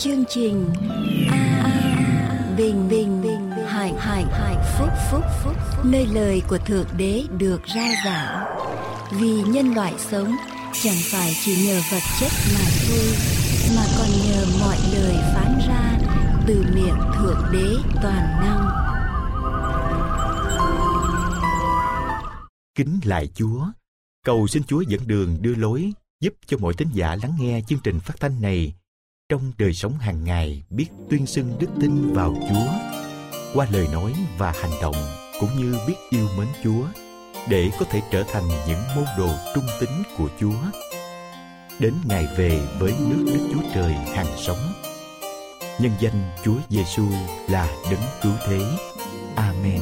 chương trình a, bình bình bình hạnh hạnh hạnh phúc phúc phúc nơi lời của thượng đế được ra giảng. Vì nhân loại sống chẳng phải chỉ nhờ vật chất mà thôi mà còn nhờ mọi lời phán ra từ miệng thượng đế toàn năng. Kính lại Chúa, cầu xin Chúa dẫn đường đưa lối giúp cho mọi tín giả lắng nghe chương trình phát thanh này trong đời sống hàng ngày biết tuyên xưng đức tin vào Chúa, qua lời nói và hành động cũng như biết yêu mến Chúa để có thể trở thành những môn đồ trung tín của Chúa. Đến ngày về với nước Đức Chúa Trời hàng sống. Nhân danh Chúa Giêsu là đấng cứu thế. Amen.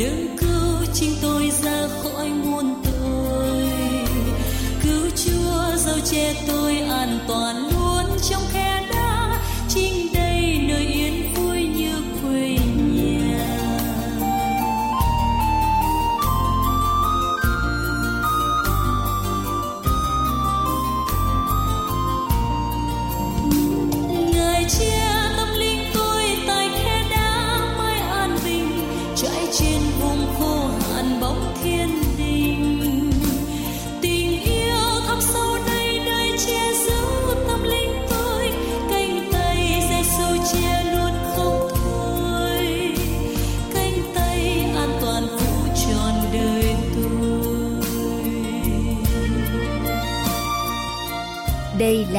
Đừng cứu chính tôi ra khỏi muôn tội. Cứu chúa dấu che tôi an toàn luôn trong khe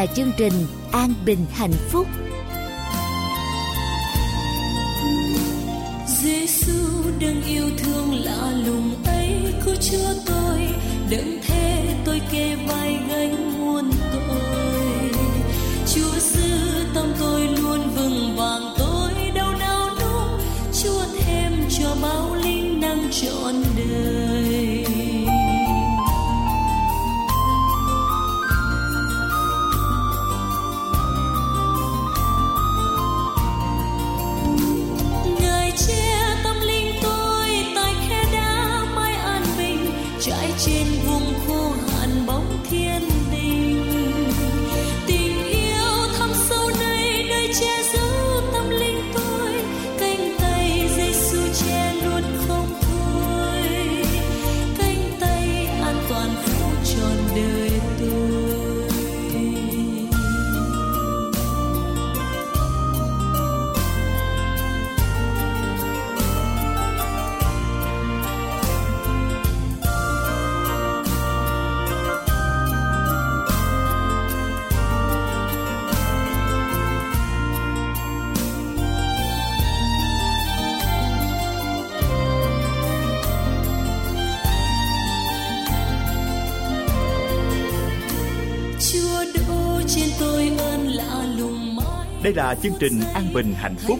là chương trình an bình hạnh phúc. Giêsu đừng yêu thương lạ lùng ấy cứu chúa tôi, đừng thế tôi kề vai. Chúa đổ trên tôi ơn lạ lùng mãi. Đây là chương trình An Bình Hạnh Phúc.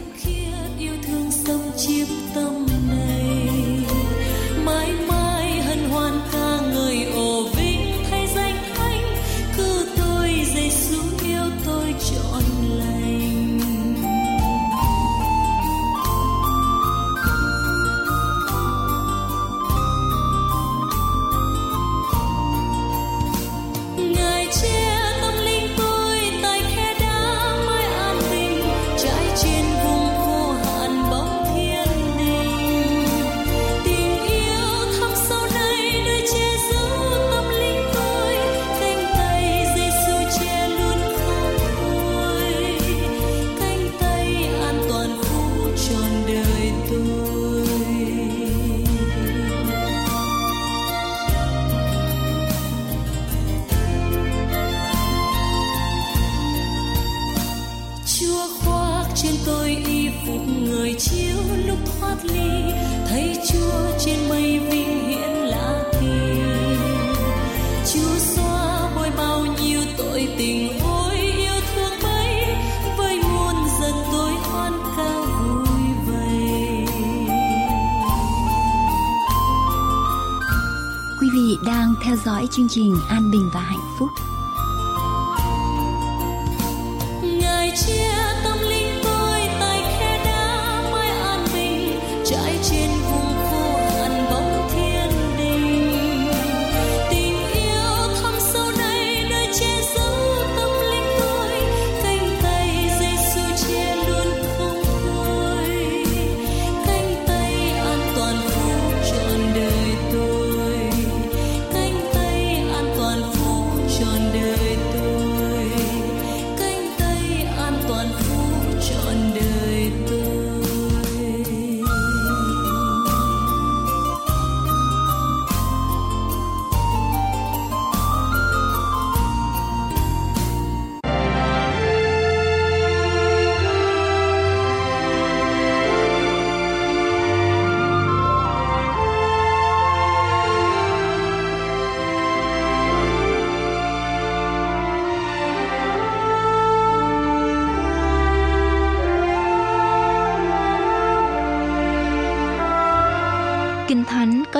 Dõi chương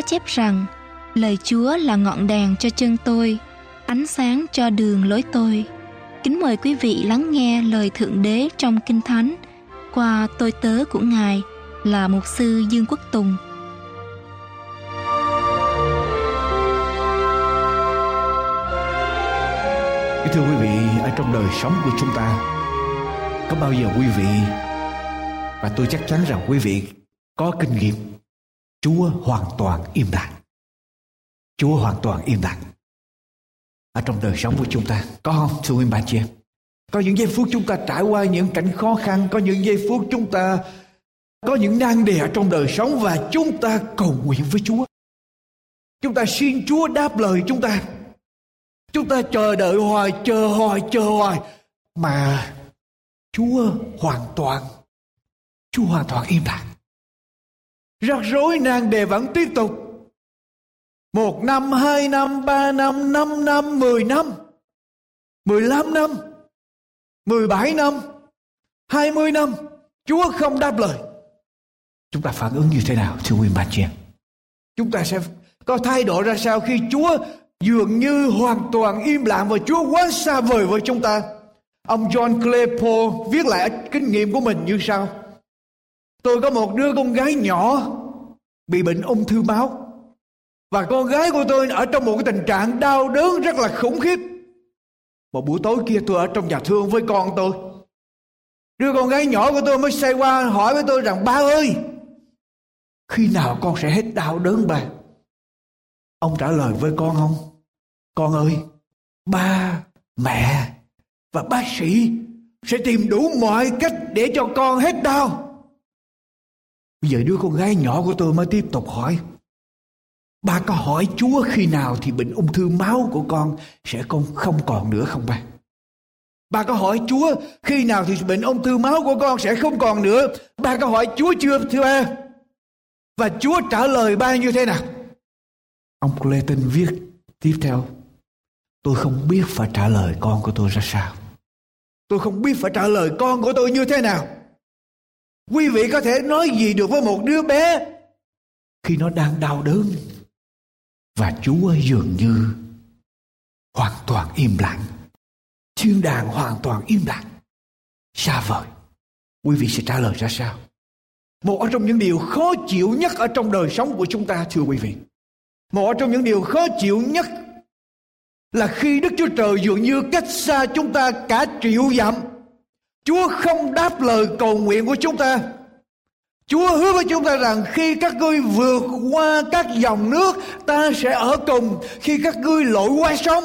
chép rằng lời Chúa là ngọn đèn cho chân tôi, ánh sáng cho đường lối tôi. Kính mời quý vị lắng nghe lời Thượng Đế trong Kinh Thánh qua tôi tớ của Ngài là Mục sư Dương Quốc Tùng. Thưa quý vị, ở trong đời sống của chúng ta, có bao giờ quý vị và tôi chắc chắn rằng quý vị có kinh nghiệm Chúa hoàn toàn im lặng. Chúa hoàn toàn im lặng. Ở trong đời sống của chúng ta, có không thưa quý bà chị em? Có những giây phút chúng ta trải qua những cảnh khó khăn, có những giây phút chúng ta có những nan đề ở trong đời sống và chúng ta cầu nguyện với Chúa. Chúng ta xin Chúa đáp lời chúng ta. Chúng ta chờ đợi hoài, chờ hoài, chờ hoài. Mà Chúa hoàn toàn, Chúa hoàn toàn im lặng. Rắc rối nan đề vẫn tiếp tục. Một năm, hai năm, ba năm, năm năm, mười năm, mười lăm năm, mười bảy năm, hai mươi năm. Chúa không đáp lời. Chúng ta phản ứng như thế nào thưa quý bà chị em? Chúng ta sẽ có thay đổi ra sao khi Chúa dường như hoàn toàn im lặng và Chúa quá xa vời với chúng ta. Ông John Claypool viết lại kinh nghiệm của mình như sau. Tôi có một đứa con gái nhỏ bị bệnh ung thư máu. Và con gái của tôi ở trong một cái tình trạng đau đớn rất là khủng khiếp. Một buổi tối kia tôi ở trong nhà thương với con tôi. Đứa con gái nhỏ của tôi mới xe qua hỏi với tôi rằng ba ơi, khi nào con sẽ hết đau đớn ba? Ông trả lời với con không? Con ơi, ba, mẹ và bác sĩ sẽ tìm đủ mọi cách để cho con hết đau. Bây giờ đứa con gái nhỏ của tôi mới tiếp tục hỏi. Ba có hỏi Chúa khi nào thì bệnh ung thư máu của con sẽ không không còn nữa không ba? Ba có hỏi Chúa khi nào thì bệnh ung thư máu của con sẽ không còn nữa. Ba có hỏi Chúa chưa, thưa ba? Và Chúa trả lời ba như thế nào? Ông Clayton viết tiếp theo. Tôi không biết phải trả lời con của tôi ra sao. Tôi không biết phải trả lời con của tôi như thế nào. Quý vị có thể nói gì được với một đứa bé khi nó đang đau đớn và Chúa dường như hoàn toàn im lặng. Thiên đàng hoàn toàn im lặng. Xa vời. Quý vị sẽ trả lời ra sao? Một trong những điều khó chịu nhất ở trong đời sống của chúng ta, thưa quý vị. Một trong những điều khó chịu nhất là khi Đức Chúa Trời dường như cách xa chúng ta cả triệu dặm. Chúa không đáp lời cầu nguyện của chúng ta. Chúa hứa với chúng ta rằng khi các ngươi vượt qua các dòng nước, ta sẽ ở cùng. Khi các ngươi lội qua sông,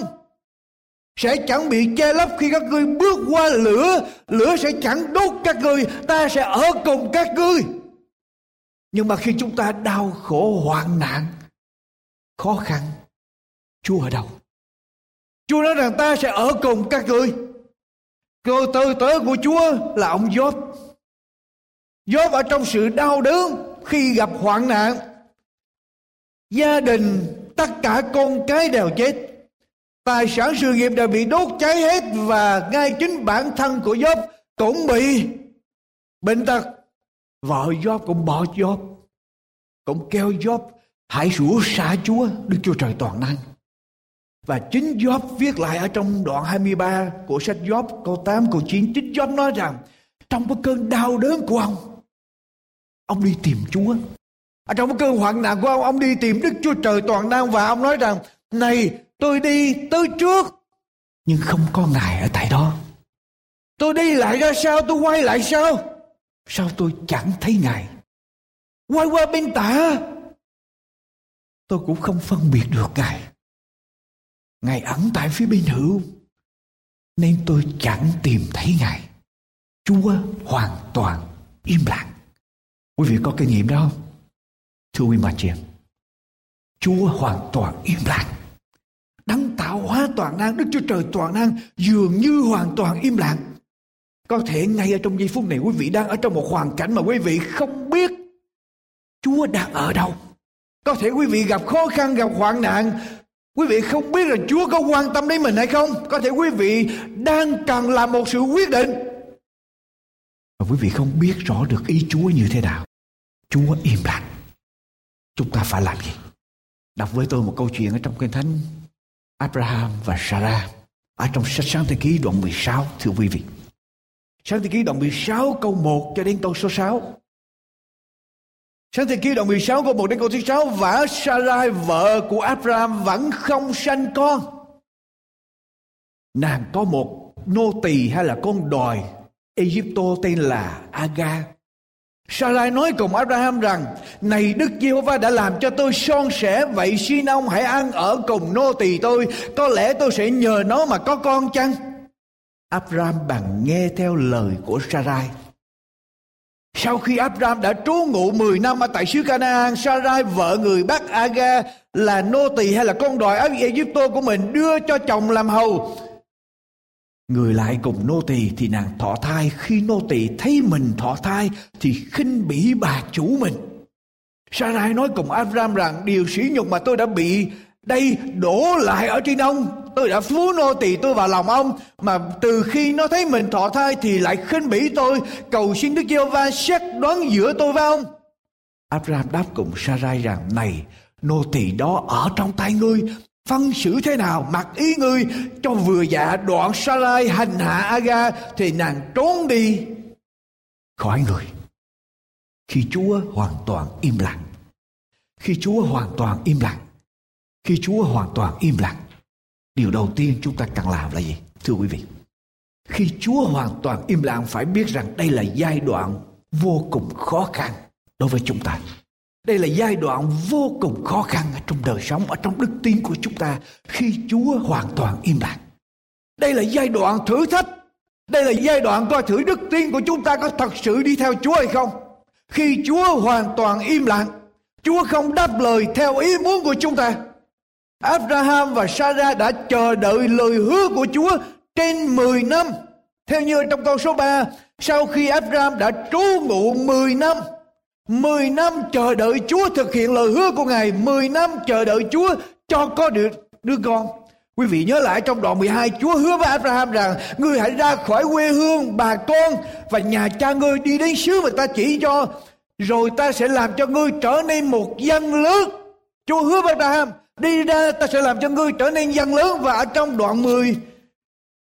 sẽ chẳng bị che lấp khi các ngươi bước qua lửa, lửa sẽ chẳng đốt các ngươi, ta sẽ ở cùng các ngươi. Nhưng mà khi chúng ta đau khổ hoạn nạn, khó khăn, Chúa ở đâu? Chúa nói rằng ta sẽ ở cùng các ngươi. Cơ tư tớ của Chúa là ông Gióp. Gióp ở trong sự đau đớn khi gặp hoạn nạn. Gia đình, tất cả con cái đều chết. Tài sản sự nghiệp đều bị đốt cháy hết và ngay chính bản thân của Gióp cũng bị bệnh tật. Vợ Gióp cũng bỏ Gióp. Cũng kêu Gióp hãy rủa xả Chúa Đức Chúa Trời toàn năng. Và chính Job viết lại ở trong đoạn 23 của sách Job, câu 8 câu 9 chính Job nói rằng, trong cái cơn đau đớn của ông ông đi tìm Chúa. Ở trong cái cơn hoạn nạn của ông ông đi tìm Đức Chúa Trời toàn năng và ông nói rằng, này, tôi đi tới trước, nhưng không có ngài ở tại đó. Tôi đi lại ra sao tôi quay lại sao? Sao tôi chẳng thấy ngài? Quay qua bên tả tôi cũng không phân biệt được ngài Ngài ẩn tại phía bên hữu. Nên tôi chẳng tìm thấy Ngài. Chúa hoàn toàn im lặng. Quý vị có kinh nghiệm đó không? Thưa quý bà chị. Chúa hoàn toàn im lặng. Đấng tạo hóa toàn năng, Đức Chúa Trời toàn năng dường như hoàn toàn im lặng. Có thể ngay ở trong giây phút này quý vị đang ở trong một hoàn cảnh mà quý vị không biết Chúa đang ở đâu. Có thể quý vị gặp khó khăn, gặp hoạn nạn, Quý vị không biết là Chúa có quan tâm đến mình hay không? Có thể quý vị đang cần làm một sự quyết định. Và quý vị không biết rõ được ý Chúa như thế nào. Chúa im lặng. chúng ta phải làm gì đọc với tôi một câu chuyện ở trong kinh thánh Abraham và Sarah ở trong sách sáng thế ký đoạn 16 thưa quý vị sáng thế ký đoạn 16 câu 1 cho đến câu số 6 Sáng thế ký đoạn 16 câu 1 đến câu thứ 6 Vả Sarai, vợ của Abraham vẫn không sanh con. Nàng có một nô tỳ hay là con đòi Egypto tên là Aga. Sarai nói cùng Abraham rằng, Này Đức Giê-hô-va đã làm cho tôi son sẻ, Vậy xin ông hãy ăn ở cùng nô tỳ tôi, Có lẽ tôi sẽ nhờ nó mà có con chăng? Abraham bằng nghe theo lời của Sarai sau khi Abraham đã trú ngụ 10 năm ở tại xứ Canaan, Sarai vợ người Bắc Aga là nô tỳ hay là con đòi ở Egypto của mình đưa cho chồng làm hầu. Người lại cùng nô tỳ thì nàng thọ thai, khi nô tỳ thấy mình thọ thai thì khinh bỉ bà chủ mình. Sarai nói cùng Abraham rằng điều sỉ nhục mà tôi đã bị đây đổ lại ở trên ông tôi đã phú nô tỳ tôi vào lòng ông, mà từ khi nó thấy mình thọ thai thì lại khinh bỉ tôi. Cầu xin đức giê va xét đoán giữa tôi với ông. Abraham đáp cùng sarai rằng, này, nô tỳ đó ở trong tay ngươi, phân xử thế nào mặc ý ngươi? Cho vừa dạ đoạn sarai hành hạ aga thì nàng trốn đi. Khỏi người. Khi chúa hoàn toàn im lặng, khi chúa hoàn toàn im lặng, khi chúa hoàn toàn im lặng điều đầu tiên chúng ta cần làm là gì? Thưa quý vị, khi chúa hoàn toàn im lặng phải biết rằng đây là giai đoạn vô cùng khó khăn đối với chúng ta. Đây là giai đoạn vô cùng khó khăn ở trong đời sống, ở trong đức tin của chúng ta khi chúa hoàn toàn im lặng. Đây là giai đoạn thử thách. Đây là giai đoạn coi thử đức tin của chúng ta có thật sự đi theo chúa hay không. Khi chúa hoàn toàn im lặng, chúa không đáp lời theo ý muốn của chúng ta. Abraham và Sarah đã chờ đợi lời hứa của Chúa trên 10 năm. Theo như trong câu số 3, sau khi Abraham đã trú ngụ 10 năm, 10 năm chờ đợi Chúa thực hiện lời hứa của Ngài, 10 năm chờ đợi Chúa cho có được đứa con. Quý vị nhớ lại trong đoạn 12 Chúa hứa với Abraham rằng Ngươi hãy ra khỏi quê hương bà con Và nhà cha ngươi đi đến xứ mà ta chỉ cho Rồi ta sẽ làm cho ngươi trở nên một dân lớn Chúa hứa với Abraham Đi ra ta sẽ làm cho ngươi trở nên dân lớn và ở trong đoạn 10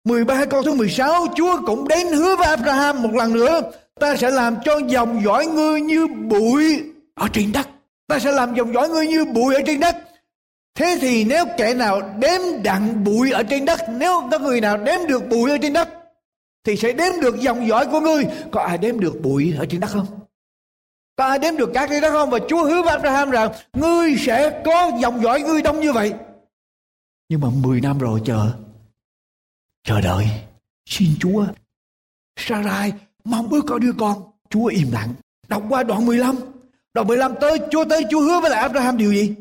13 câu thứ 16 Chúa cũng đến hứa với Abraham một lần nữa, Ta sẽ làm cho dòng dõi ngươi như bụi ở trên đất. Ta sẽ làm dòng dõi ngươi như bụi ở trên đất. Thế thì nếu kẻ nào đếm đặng bụi ở trên đất, Nếu có người nào đếm được bụi ở trên đất, Thì sẽ đếm được dòng dõi của ngươi. Có ai đếm được bụi ở trên đất không? Có ai đếm được các cái đó không? Và Chúa hứa với Abraham rằng ngươi sẽ có dòng dõi ngươi đông như vậy. Nhưng mà 10 năm rồi chờ. Chờ đợi. Xin Chúa. Sarai mong ước có đứa con. Chúa im lặng. Đọc qua đoạn 15. Đoạn 15 tới Chúa tới Chúa hứa với lại Abraham điều gì?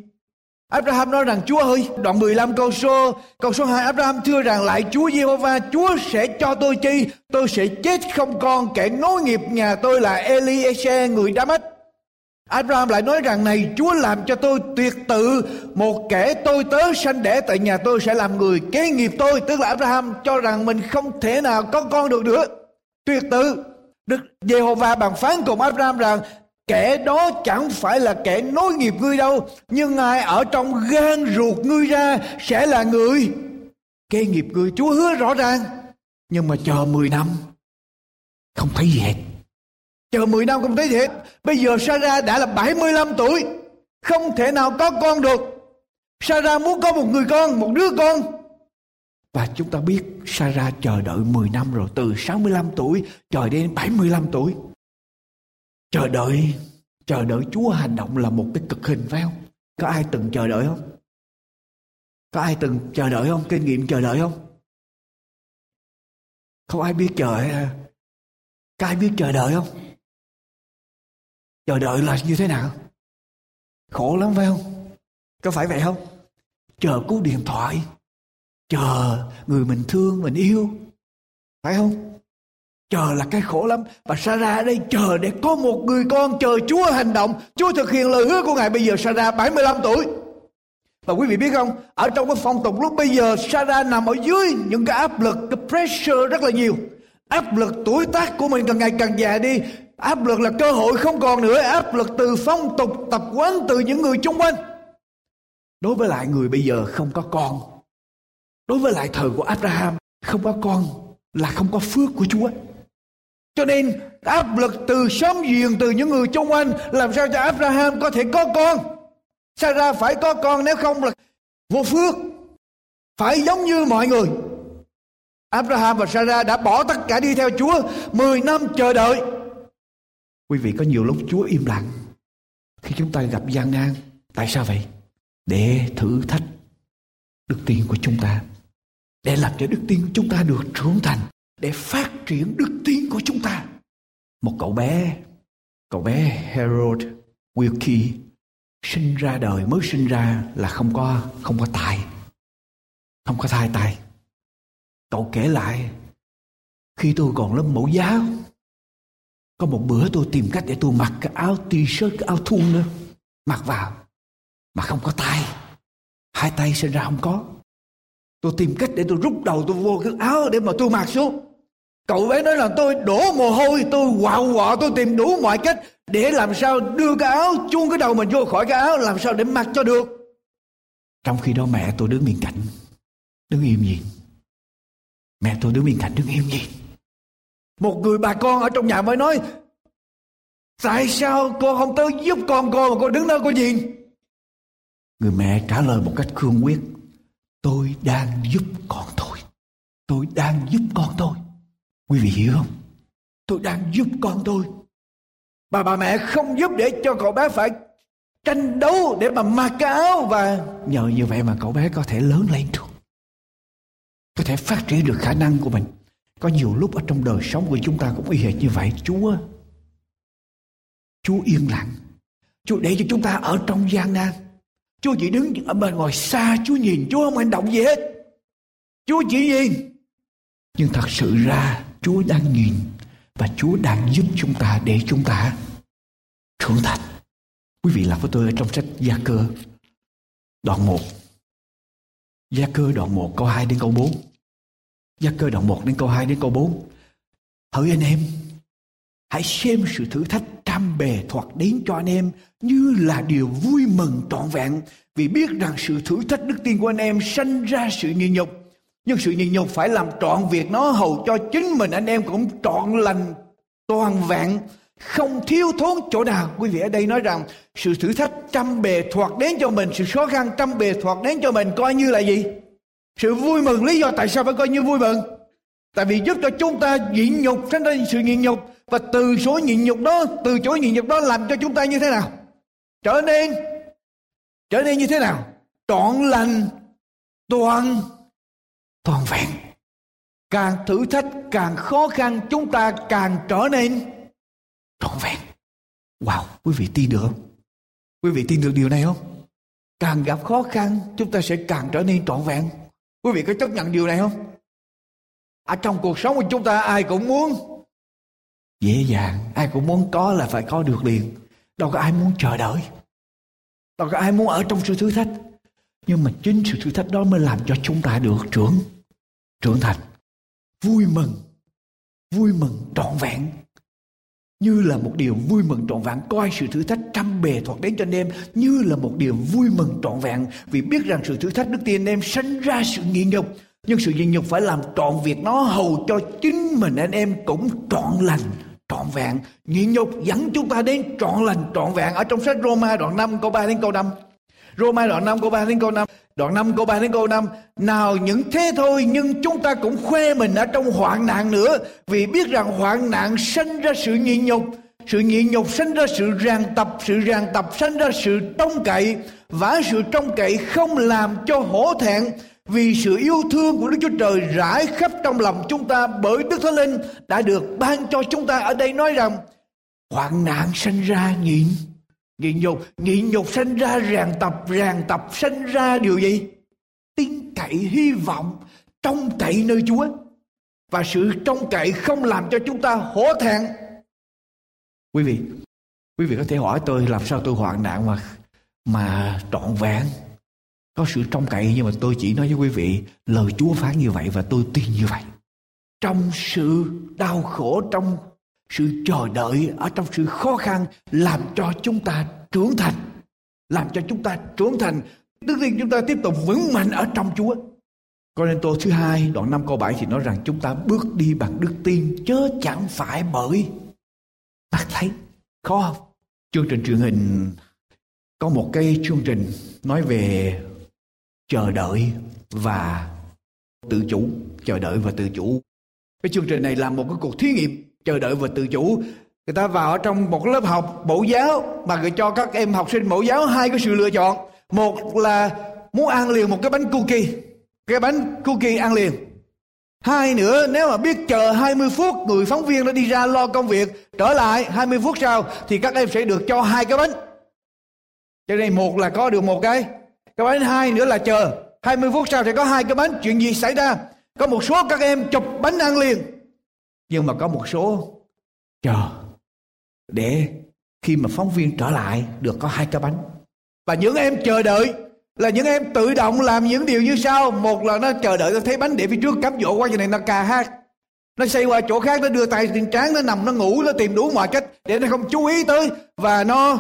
Abraham nói rằng Chúa ơi, đoạn 15 câu số câu số 2 Abraham thưa rằng lại Chúa Giê-hô-va, Chúa sẽ cho tôi chi? Tôi sẽ chết không con, kẻ nối nghiệp nhà tôi là Eliezer người Damas. Abraham lại nói rằng này, Chúa làm cho tôi tuyệt tự, một kẻ tôi tớ sanh đẻ tại nhà tôi sẽ làm người kế nghiệp tôi. Tức là Abraham cho rằng mình không thể nào có con được nữa. Tuyệt tự. Đức Giê-hô-va bàn phán cùng Abraham rằng, kẻ đó chẳng phải là kẻ nối nghiệp ngươi đâu, nhưng ai ở trong gan ruột ngươi ra sẽ là người kế nghiệp ngươi. Chúa hứa rõ ràng, nhưng mà chờ 10 năm, không thấy gì hết chờ 10 năm không thấy gì hết. Bây giờ Sarah đã là 75 tuổi. Không thể nào có con được. Sarah muốn có một người con, một đứa con. Và chúng ta biết Sarah chờ đợi 10 năm rồi, từ 65 tuổi chờ đến 75 tuổi. Chờ đợi chờ đợi chúa hành động là một cái cực hình, phải không? Có ai từng chờ đợi không? Có ai từng chờ đợi không? Kinh nghiệm chờ đợi không? Không ai biết chờ à? có ai biết chờ đợi không? Chờ đợi là như thế nào khổ lắm phải không có phải vậy không chờ cú điện thoại chờ người mình thương mình yêu phải không Chờ là cái khổ lắm. Và Sarah ở đây chờ để có một người con chờ Chúa hành động. Chúa thực hiện lời hứa của Ngài. Bây giờ Sarah 75 tuổi. Và quý vị biết không, ở trong cái phong tục lúc bây giờ Sarah nằm ở dưới những cái áp lực, cái pressure rất là nhiều. Áp lực tuổi tác của mình càng ngày càng già đi áp lực là cơ hội không còn nữa. Áp lực từ phong tục tập quán từ những người chung quanh. Đối với lại người bây giờ không có con. Đối với lại thời của abraham, không có con là không có phước của chúa. Cho nên, áp lực từ xóm giềng, từ những người chung quanh, làm sao cho abraham có thể có con? Sarah phải có con, nếu không là vô phước. Phải giống như mọi người. Abraham và Sarah đã bỏ tất cả đi theo Chúa 10 năm chờ đợi. Quý vị có nhiều lúc Chúa im lặng. Khi chúng ta gặp gian nan, Tại sao vậy? Để thử thách đức tin của chúng ta. Để làm cho đức tin của chúng ta được trưởng thành. Để phát triển đức tin của chúng ta. Một cậu bé Cậu bé Harold Wilkie, Sinh ra đời, mới sinh ra là không có không có tài Không có thai tài Cậu kể lại, Khi tôi còn lớp mẫu giáo có một bữa tôi tìm cách để tôi mặc cái áo t-shirt, cái áo thun đó. Mặc vào. Mà không có tay. Hai tay sinh ra không có. Tôi tìm cách để tôi rút đầu tôi vô cái áo để mà tôi mặc xuống. Cậu bé nói là tôi đổ mồ hôi, tôi quạo quọ, tôi tìm đủ mọi cách để làm sao đưa cái áo, chuông cái đầu mình vô khỏi cái áo, làm sao để mặc cho được. Trong khi đó mẹ tôi đứng bên cạnh, đứng im nhìn. Mẹ tôi đứng bên cạnh đứng im nhìn. Một người bà con ở trong nhà mới nói, Tại sao cô không tới giúp con cô mà cô đứng đó cô nhìn? Người mẹ trả lời một cách cương quyết, Tôi đang giúp con tôi Tôi đang giúp con tôi Quý vị hiểu không? Tôi đang giúp con tôi Bà bà mẹ không giúp để cho cậu bé phải tranh đấu để mà mặc cái áo và nhờ như vậy mà cậu bé có thể lớn lên được, có thể phát triển được khả năng của mình có nhiều lúc ở trong đời sống của chúng ta cũng y hệt như vậy. Chúa, Chúa yên lặng. Chúa để cho chúng ta ở trong gian nan. Chúa chỉ đứng ở bên ngoài xa, Chúa nhìn, Chúa không hành động gì hết. Chúa chỉ nhìn. Nhưng thật sự ra Chúa đang nhìn và Chúa đang giúp chúng ta để chúng ta trưởng thành. Quý vị làm với tôi ở trong sách Gia Cơ đoạn 1. Gia Cơ đoạn 1 câu 2 đến câu 4. Gia cơ đoạn 1 đến câu 2 đến câu 4. Hỡi anh em, hãy xem sự thử thách trăm bề thoạt đến cho anh em như là điều vui mừng trọn vẹn vì biết rằng sự thử thách đức tin của anh em sanh ra sự nhịn nhục. Nhưng sự nhịn nhục phải làm trọn việc nó hầu cho chính mình anh em cũng trọn lành toàn vẹn không thiếu thốn chỗ nào quý vị ở đây nói rằng sự thử thách trăm bề thoạt đến cho mình sự khó khăn trăm bề thoạt đến cho mình coi như là gì sự vui mừng lý do tại sao phải coi như vui mừng? Tại vì giúp cho chúng ta nhịn nhục tránh ra sự nhịn nhục. Và từ số nhịn nhục đó, từ chỗ nhịn nhục đó làm cho chúng ta như thế nào? Trở nên trở nên như thế nào? Trọn lành, toàn toàn vẹn. Càng thử thách, càng khó khăn, chúng ta càng trở nên trọn vẹn. Wow, quý vị tin được không? Quý vị tin được điều này không? Càng gặp khó khăn, chúng ta sẽ càng trở nên trọn vẹn. Quý vị có chấp nhận điều này không? Ở trong cuộc sống của chúng ta ai cũng muốn dễ dàng, ai cũng muốn có là phải có được liền. Đâu có ai muốn chờ đợi. Đâu có ai muốn ở trong sự thử thách. Nhưng mà chính sự thử thách đó mới làm cho chúng ta được trưởng trưởng thành. Vui mừng, vui mừng trọn vẹn như là một điều vui mừng trọn vẹn. Coi sự thử thách trăm bề thoạt đến cho anh em. Như là một điều vui mừng trọn vẹn. Vì biết rằng sự thử thách đức tin anh em sanh ra sự nghiện nhục. Nhưng sự nghiện nhục phải làm trọn việc nó hầu cho chính mình anh em cũng trọn lành, trọn vẹn. Nghiện nhục dẫn chúng ta đến trọn lành, trọn vẹn. Ở trong sách Roma đoạn 5 câu 3 đến câu 5 Roma đoạn 5 câu 3 đến câu 5 Đoạn 5 câu 3 đến câu 5 Nào những thế thôi, nhưng chúng ta cũng khoe mình ở trong hoạn nạn nữa, Vì biết rằng hoạn nạn sinh ra sự nhịn nhục, Sự nhịn nhục sinh ra sự ràng tập, Sự ràng tập sinh ra sự trông cậy, Và sự trông cậy không làm cho hổ thẹn, vì sự yêu thương của Đức Chúa Trời rải khắp trong lòng chúng ta bởi Đức Thánh Linh đã được ban cho chúng ta ở đây nói rằng, hoạn nạn sinh ra nhịn Nhịn nhục, nhịn nhục sanh ra ràng tập, ràng tập sanh ra điều gì? Tin cậy hy vọng, trông cậy nơi Chúa. Và sự trông cậy không làm cho chúng ta hổ thẹn. Quý vị, quý vị có thể hỏi tôi làm sao tôi hoạn nạn mà mà trọn vẹn có sự trông cậy nhưng mà tôi chỉ nói với quý vị lời Chúa phán như vậy và tôi tin như vậy. Trong sự đau khổ, trong sự chờ đợi ở trong sự khó khăn làm cho chúng ta trưởng thành. Làm cho chúng ta trưởng thành. Đức tin chúng ta tiếp tục vững mạnh ở trong Chúa. Cô nên tô thứ hai, đoạn 5 câu 7 thì nói rằng chúng ta bước đi bằng đức tin, chớ chẳng phải bởi. Mắt thấy khó không? Chương trình truyền hình, có một cái chương trình nói về chờ đợi và tự chủ, chờ đợi và tự chủ. Cái chương trình này là một cái cuộc thí nghiệm chờ đợi và tự chủ. Người ta vào ở trong một lớp học mẫu giáo mà người cho các em học sinh mẫu giáo hai cái sự lựa chọn. Một là muốn ăn liền một cái bánh cookie, cái bánh cookie ăn liền. Hai nữa, nếu mà biết chờ 20 phút người phóng viên đã đi ra lo công việc, trở lại 20 phút sau thì các em sẽ được cho hai cái bánh. Cho nên một là có được một cái. Cái bánh hai nữa là chờ 20 phút sau sẽ có hai cái bánh. Chuyện gì xảy ra? Có một số các em chụp bánh ăn liền nhưng mà có một số, chờ, để khi mà phóng viên trở lại được có hai cái bánh. Và những em chờ đợi là những em tự động làm những điều như sau. Một là nó chờ đợi, nó thấy bánh để phía trước cắm dỗ qua như này, nó cà hát. Nó xây qua chỗ khác, nó đưa tay trên trán, nó nằm, nó ngủ, nó tìm đủ mọi cách để nó không chú ý tới. Và nó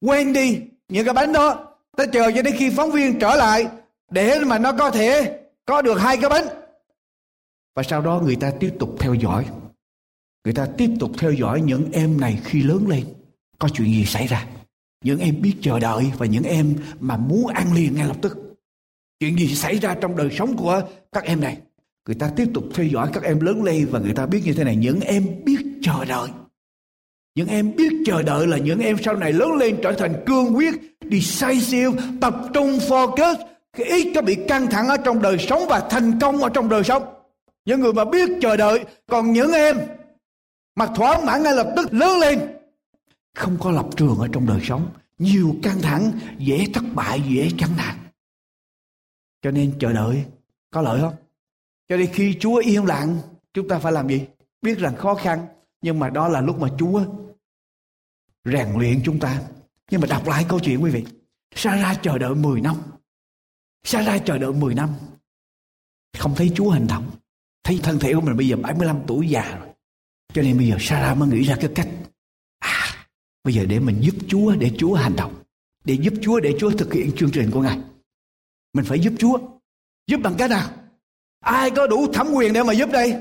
quên đi những cái bánh đó. Nó chờ cho đến khi phóng viên trở lại để mà nó có thể có được hai cái bánh và sau đó người ta tiếp tục theo dõi. Người ta tiếp tục theo dõi những em này khi lớn lên. Có chuyện gì xảy ra? Những em biết chờ đợi và những em mà muốn ăn liền ngay lập tức. Chuyện gì xảy ra trong đời sống của các em này? Người ta tiếp tục theo dõi các em lớn lên và người ta biết như thế này. Những em biết chờ đợi. Những em biết chờ đợi là những em sau này lớn lên trở thành cương quyết, decisive, tập trung focus, cái ít có bị căng thẳng ở trong đời sống và thành công ở trong đời sống những người mà biết chờ đợi, còn những em mà thỏa mãn ngay lập tức lớn lên, không có lập trường ở trong đời sống. Nhiều căng thẳng, dễ thất bại, dễ chán nản. Cho nên chờ đợi, có lợi không? Cho nên khi chúa yên lặng, chúng ta phải làm gì? Biết rằng khó khăn, nhưng mà đó là lúc mà chúa rèn luyện chúng ta. Nhưng mà đọc lại câu chuyện quý vị. Sarah chờ đợi 10 năm. Sarah chờ đợi 10 năm. Không thấy chúa hành động thấy thân thể của mình bây giờ 75 tuổi già rồi cho nên bây giờ Sarah mới nghĩ ra cái cách à, Bây giờ để mình giúp Chúa, để Chúa hành động. Để giúp Chúa, để Chúa thực hiện chương trình của Ngài. Mình phải giúp Chúa. Giúp bằng cách nào? Ai có đủ thẩm quyền để mà giúp đây?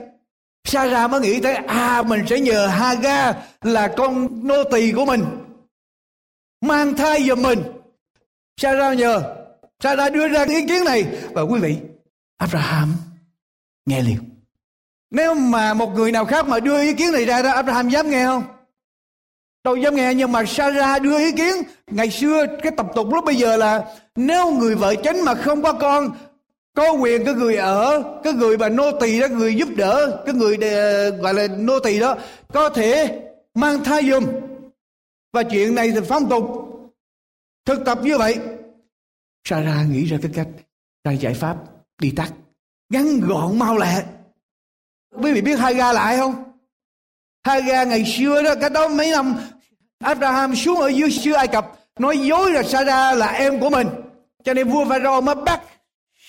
Sarah mới nghĩ tới à mình sẽ nhờ Haga là con nô tỳ của mình, mang thai giùm mình. Sarah nhờ Sarah đưa ra ý kiến này và quý vị, Abraham nghe liền. Nếu mà một người nào khác mà đưa ý kiến này ra đó Abraham dám nghe không? đâu dám nghe nhưng mà Sarah đưa ý kiến. Ngày xưa cái tập tục lúc bây giờ là nếu người vợ chánh mà không có con có quyền cái người ở cái người mà nô tỳ đó người giúp đỡ cái người để, gọi là nô tỳ đó có thể mang thai dùm và chuyện này thì phong tục. Thực tập như vậy. Sarah nghĩ ra cái cách ra giải pháp đi tắt. Ngắn gọn mau lẹ quý vị biết hai ga lại không? Haga ngày xưa đó, cái đó mấy năm Abraham xuống ở dưới xứ Ai Cập, nói dối là Sarah là em của mình. Cho nên vua Pharaoh mới bắt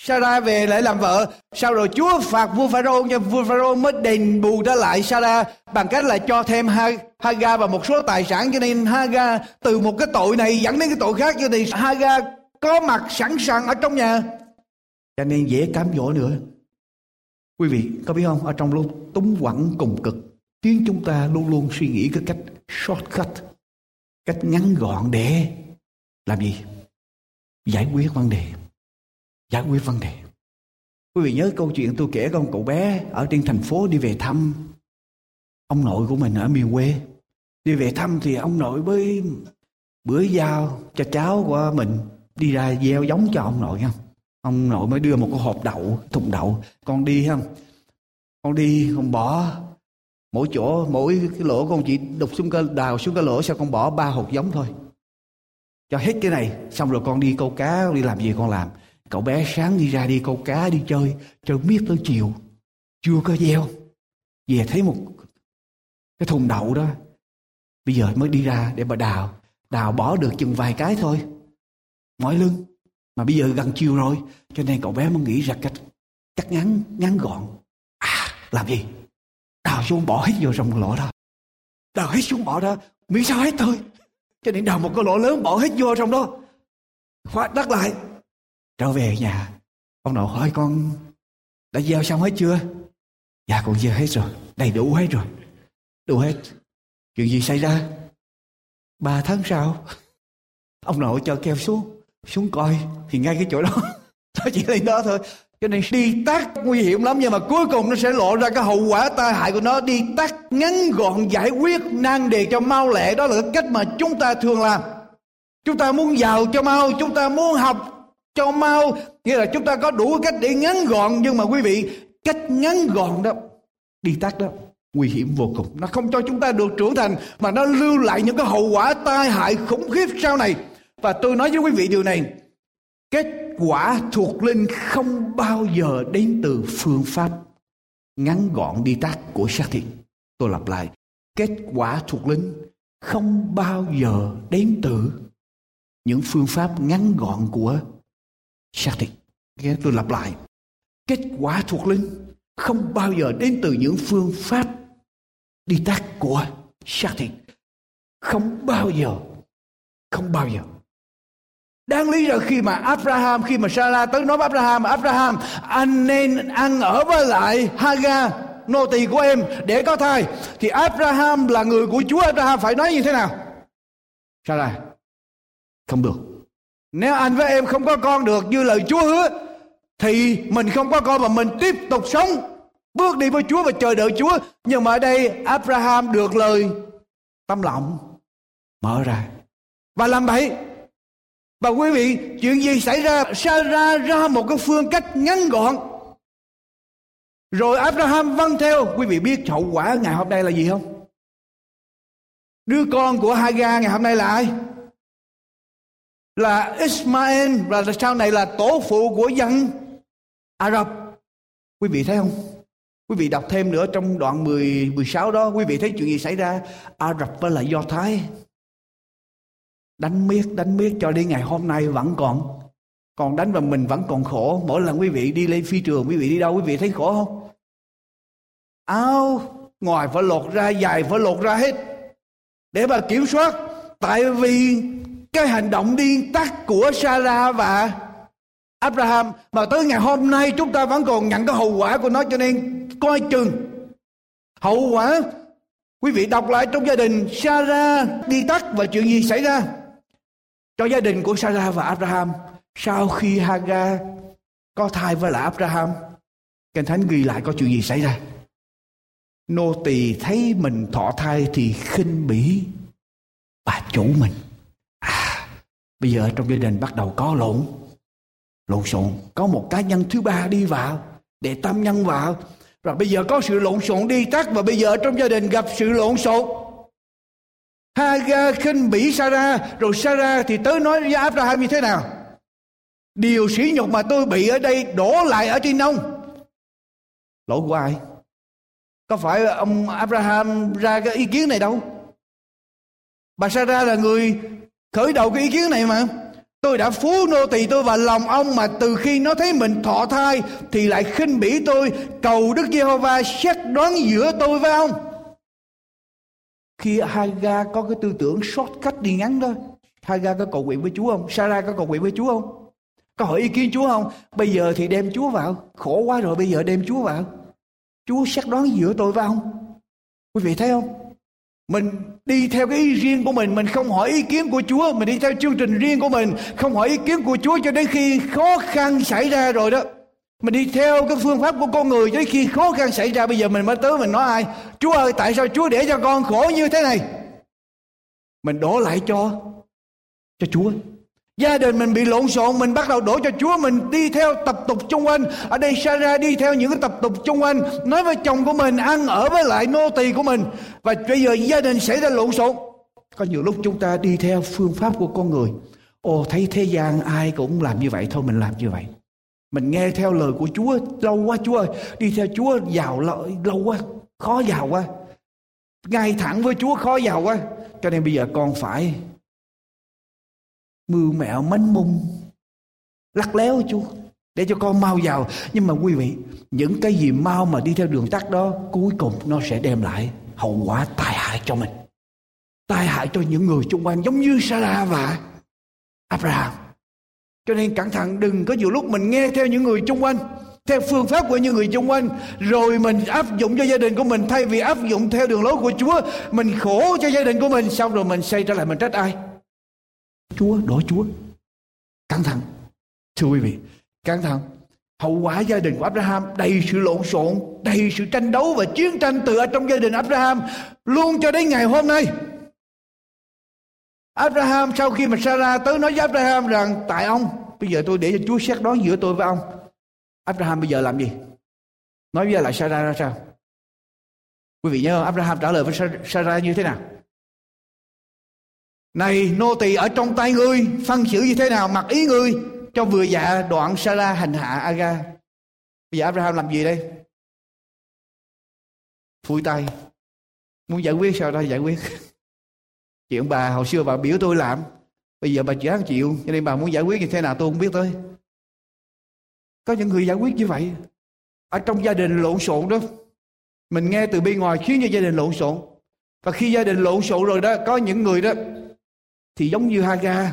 Sarah về lại làm vợ. Sau rồi Chúa phạt vua Pharaoh, cho vua Pharaoh mới đền bù trở lại Sarah bằng cách là cho thêm Haga và một số tài sản. Cho nên Haga từ một cái tội này dẫn đến cái tội khác. Cho nên Haga có mặt sẵn sàng ở trong nhà. Cho nên dễ cám dỗ nữa quý vị có biết không? Ở trong lúc túng quẳng cùng cực, khiến chúng ta luôn luôn suy nghĩ cái cách shortcut, cách ngắn gọn để làm gì? Giải quyết vấn đề. Giải quyết vấn đề. Quý vị nhớ câu chuyện tôi kể con cậu bé ở trên thành phố đi về thăm ông nội của mình ở miền quê. Đi về thăm thì ông nội với bữa giao cho cháu của mình đi ra gieo giống cho ông nội không ông nội mới đưa một cái hộp đậu, thùng đậu. Con đi không con đi, con bỏ mỗi chỗ, mỗi cái lỗ con chỉ đục xuống cái, đào xuống cái lỗ, sao con bỏ ba hột giống thôi. Cho hết cái này, xong rồi con đi câu cá, đi làm gì con làm. Cậu bé sáng đi ra đi câu cá, đi chơi chơi miết tới chiều. Chưa có gieo. Về thấy một cái thùng đậu đó. Bây giờ mới đi ra để mà đào. Đào bỏ được chừng vài cái thôi. Mỏi lưng mà bây giờ gần chiều rồi, cho nên cậu bé mới nghĩ ra cách cắt ngắn ngắn gọn. À làm gì? Đào xuống bỏ hết vô trong lỗ đó. Đào hết xuống bỏ ra miễn sao hết thôi. Cho nên đào một cái lỗ lớn, bỏ hết vô trong đó. Khóa đắt lại. Trở về nhà. Ông nội hỏi con, đã gieo xong hết chưa? Dạ con gieo hết rồi. Đầy đủ hết rồi. Đủ hết. Chuyện gì xảy ra? Ba tháng sau. Ông nội cho keo xuống xuống coi, thì ngay cái chỗ đó. Nó chỉ lên đó thôi. Cho nên đi tắt, nguy hiểm lắm, nhưng mà cuối cùng nó sẽ lộ ra cái hậu quả tai hại của nó. Đi tắt, ngắn gọn, giải quyết, nan đề cho mau lẹ. Đó là cái cách mà chúng ta thường làm. Chúng ta muốn giàu cho mau, chúng ta muốn học cho mau. Nghĩa là chúng ta có đủ cách để ngắn gọn, nhưng mà quý vị, cách ngắn gọn đó, đi tắt đó, nguy hiểm vô cùng. Nó không cho chúng ta được trưởng thành, mà nó lưu lại những cái hậu quả tai hại khủng khiếp sau này và tôi nói với quý vị điều này, kết quả thuộc linh không bao giờ đến từ phương pháp ngắn gọn đi tắt của xác thịt. Tôi lặp lại, kết quả thuộc linh không bao giờ đến từ những phương pháp ngắn gọn của xác thịt. Tôi lặp lại, kết quả thuộc linh không bao giờ đến từ những phương pháp đi tắt của xác thịt. Không bao giờ, không bao giờ. Đáng lý rằng khi mà Abraham, khi mà Sarah tới nói với Abraham, Abraham, anh nên ăn ở với lại Hagar, nô tỳ của em để có thai. Thì Abraham là người của Chúa, Abraham phải nói như thế nào? Sarah, không được. Nếu anh với em không có con được như lời Chúa hứa, thì mình không có con mà mình tiếp tục sống bước đi với Chúa và chờ đợi Chúa. Nhưng mà ở đây Abraham được lời tâm lòng mở ra và làm vậy và quý vị, chuyện gì xảy ra? Sarah ra ra một cái phương cách ngắn gọn. Rồi Abraham vâng theo. Quý vị biết hậu quả ngày hôm nay là gì không? Đứa con của Hagar ngày hôm nay là ai? Là Ismael và sau này là tổ phụ của dân Ả Rập. Quý vị thấy không? Quý vị đọc thêm nữa trong đoạn 10, 16 đó, quý vị thấy chuyện gì xảy ra? Ả Rập với là Do Thái đánh miết đánh miết cho đến ngày hôm nay vẫn còn. Còn đánh và mình vẫn còn khổ. Mỗi lần quý vị đi lên phi trường, quý vị đi đâu, quý vị thấy khổ không? Áo ngoài phải lột ra dài phải lột ra hết. Để mà kiểm soát. Tại vì cái hành động điên tắc của Sarah và Abraham mà tới ngày hôm nay chúng ta vẫn còn nhận cái hậu quả của nó cho nên coi chừng. Hậu quả, quý vị đọc lại trong gia đình Sarah đi tắt và chuyện gì xảy ra? Cho gia đình của Sarah và Abraham, sau khi Hagar có thai với lại Abraham, Kinh Thánh ghi lại có chuyện gì xảy ra? Nô tỳ thấy mình thọ thai thì khinh bỉ bà chủ mình. À bây giờ trong gia đình bắt đầu có lộn. Lộn xộn. Có một cá nhân thứ ba đi vào, Để tâm nhân vào. Rồi bây giờ có sự lộn xộn đi tắt, Và bây giờ trong gia đình gặp sự lộn xộn. Haga khinh bỉ Sarah, rồi Sarah thì tới nói với Abraham như thế nào? Điều sỉ nhục mà tôi bị ở đây đổ lại ở trên ông. Lỗi của ai? Có phải ông Abraham ra cái ý kiến này đâu? Bà Sarah là người khởi đầu cái ý kiến này mà. Tôi đã phú nô tỳ tôi vào lòng ông mà từ khi nó thấy mình thọ thai thì lại khinh bỉ tôi. Cầu Đức Giê-hô-va xét đoán giữa tôi với ông khi Haga có cái tư tưởng shortcut đi ngắn đó, Haga có cầu nguyện với Chúa không? Sarah có cầu nguyện với Chúa không? Có hỏi ý kiến Chúa không? Bây giờ thì đem Chúa vào. Khổ quá rồi, bây giờ đem Chúa vào. Chúa xét đoán giữa tôi và ông? Quý vị thấy không? Mình đi theo cái ý riêng của mình mình không hỏi ý kiến của Chúa. Mình đi theo chương trình riêng của mình, không hỏi ý kiến của Chúa cho đến khi khó khăn xảy ra rồi đó mình đi theo cái phương pháp của con người, tới khi khó khăn xảy ra, bây giờ mình mới tới mình nói ai? Chúa ơi, tại sao Chúa để cho con khổ như thế này? Mình đổ lại cho cho Chúa. Gia đình mình bị lộn xộn, Mình bắt đầu đổ cho Chúa, Mình đi theo tập tục chung quanh. Ở đây Sarah đi theo những cái tập tục chung quanh, Nói với chồng của mình, Ăn ở với lại nô tỳ của mình. Và bây giờ gia đình xảy ra lộn xộn. Có nhiều lúc chúng ta đi theo phương pháp của con người. Ồ, thấy thế gian ai cũng làm như vậy, Thôi mình làm như vậy mình nghe theo lời của Chúa, lâu quá Chúa ơi. Đi theo Chúa, giàu lợi lâu quá. Khó giàu quá. Ngay thẳng với Chúa, khó giàu quá. Cho nên bây giờ con phải mưu mẹo, mánh mung. Lắc léo Chúa. Để cho con mau giàu. Nhưng mà quý vị. Những cái gì mau mà đi theo đường tắt đó. Cuối cùng nó sẽ đem lại hậu quả tai hại cho mình. tai hại cho những người xung quanh, giống như Sarah và Abraham. Cho nên cẩn thận, đừng có nhiều lúc mình nghe theo những người xung quanh, theo phương pháp của những người xung quanh, rồi mình áp dụng cho gia đình của mình. Thay vì áp dụng theo đường lối của Chúa, mình khổ cho gia đình của mình, xong rồi mình xây trở lại mình trách ai? Chúa đổ Chúa. Cẩn thận, thưa quý vị, cẩn thận. Hậu quả gia đình của Abraham, đầy sự lộn xộn, đầy sự tranh đấu và chiến tranh từ ở trong gia đình Abraham luôn cho đến ngày hôm nay. Abraham, sau khi mà Sarah tới nói với Abraham rằng, tại ông, bây giờ tôi để cho Chúa xét đoán giữa tôi với ông. Abraham bây giờ làm gì? Nói với lại Sarah ra sao? Quý vị nhớ không? Abraham trả lời với Sarah như thế nào? Này, nô tỳ ở trong tay ngươi, phân xử như thế nào mặc ý ngươi cho vừa dạ đoạn Sarah hành hạ Aga? Bây giờ Abraham làm gì đây? Phủi tay. Muốn giải quyết sao ta? Giải quyết chuyện bà hồi xưa bà biểu tôi làm. Bây giờ bà chỉ ăn chịu, cho nên bà muốn giải quyết như thế nào tôi không biết tới. Có những người giải quyết như vậy, ở trong gia đình lộn xộn đó. Mình nghe từ bên ngoài khiến cho gia đình lộn xộn. Và khi gia đình lộn xộn rồi đó, có những người đó, thì giống như Haga,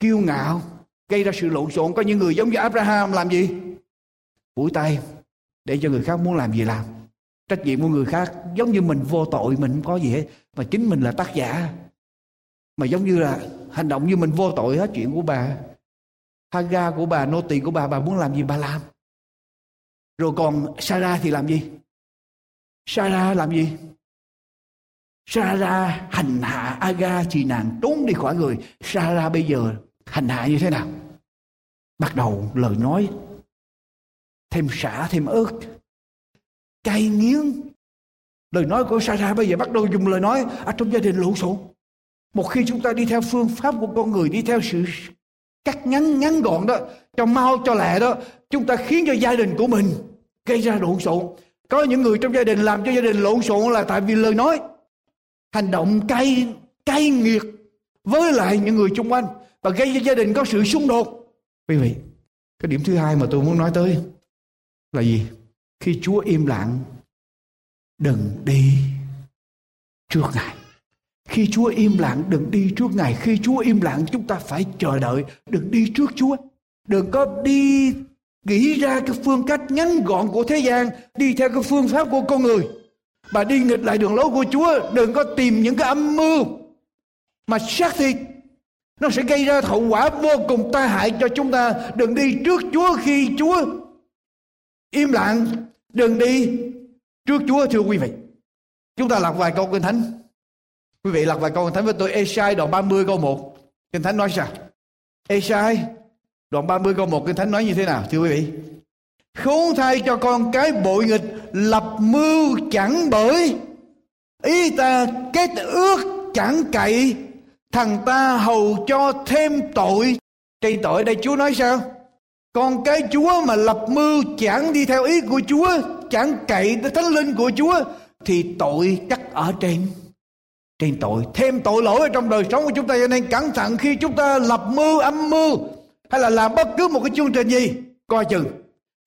kiêu ngạo, gây ra sự lộn xộn. Có những người giống như Abraham, làm gì? Phủi tay, để cho người khác muốn làm gì làm trách nhiệm của người khác, giống như mình vô tội mình không có gì hết, mà chính mình là tác giả. Mà giống như là hành động như mình vô tội hết, chuyện của bà. Haga của bà, nô tỳ của bà bà muốn làm gì bà làm. Rồi còn Sarah thì làm gì? Sarah làm gì? Sarah hành hạ Aga thì nàng trốn đi khỏi người. Sarah bây giờ hành hạ như thế nào? Bắt đầu lời nói, thêm xả, thêm ớt cay nghiến. Lời nói của Sarah bây giờ bắt đầu dùng lời nói ở trong gia đình lộn xộn. Một khi chúng ta đi theo phương pháp của con người, đi theo sự cắt ngắn ngắn gọn đó, cho mau, cho lẹ đó, chúng ta khiến cho gia đình của mình gây ra lộn xộn. Có những người trong gia đình làm cho gia đình lộn xộn là tại vì lời nói, hành động cay cay nghiệt với lại những người xung quanh và gây cho gia đình có sự xung đột. Quý vị, cái điểm thứ hai mà tôi muốn nói tới là gì? Khi chúa im lặng, đừng đi trước ngài khi Chúa im lặng, đừng đi trước Ngài. Khi Chúa im lặng, chúng ta phải chờ đợi. Đừng đi trước Chúa. Đừng có đi nghĩ ra cái phương cách ngắn gọn của thế gian. Đi theo cái phương pháp của con người. Mà đi nghịch lại đường lối của Chúa. Đừng có tìm những cái âm mưu. Mà xác thịt. Nó sẽ gây ra hậu quả vô cùng tai hại cho chúng ta. Đừng đi trước Chúa khi Chúa im lặng. Đừng đi trước Chúa, thưa quý vị. Chúng ta lặp vài câu kinh thánh Quý vị lặp vài câu kinh Thánh với tôi Esai đoạn 30 câu 1. Kinh Thánh nói sao? Esai đoạn 30 câu 1 Kinh Thánh nói như thế nào, thưa quý vị? Khốn thay cho con cái bội nghịch lập mưu chẳng bởi ý ta kết ước chẳng cậy, thằng ta hầu cho thêm tội trên tội đây Chúa nói sao con cái Chúa mà lập mưu chẳng đi theo ý của Chúa, chẳng cậy tới thánh linh của Chúa, thì tội chắc ở trên. Trên tội, thêm tội lỗi ở trong đời sống của chúng ta. Cho nên cẩn thận khi chúng ta lập mưu, âm mưu, hay là làm bất cứ một cái chương trình gì, coi chừng.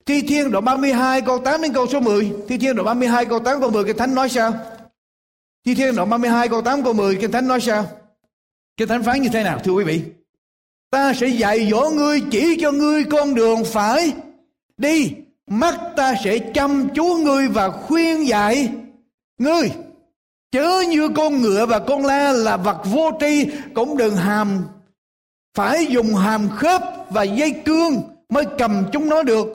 Thi Thiên đoạn 32 câu 8 đến câu số 10 Thi Thiên đoạn 32 câu 8 câu 10 cái Thánh nói sao? Thi Thiên đoạn 32 câu 8 câu 10 cái Thánh nói sao? Cái Thánh phán như thế nào, thưa quý vị? Ta sẽ dạy dỗ ngươi, chỉ cho ngươi con đường phải đi, Mắt ta sẽ chăm chú ngươi và khuyên dạy ngươi, Chớ như con ngựa và con la là vật vô tri, cũng đừng hàm phải dùng hàm khớp và dây cương mới cầm chúng nó được.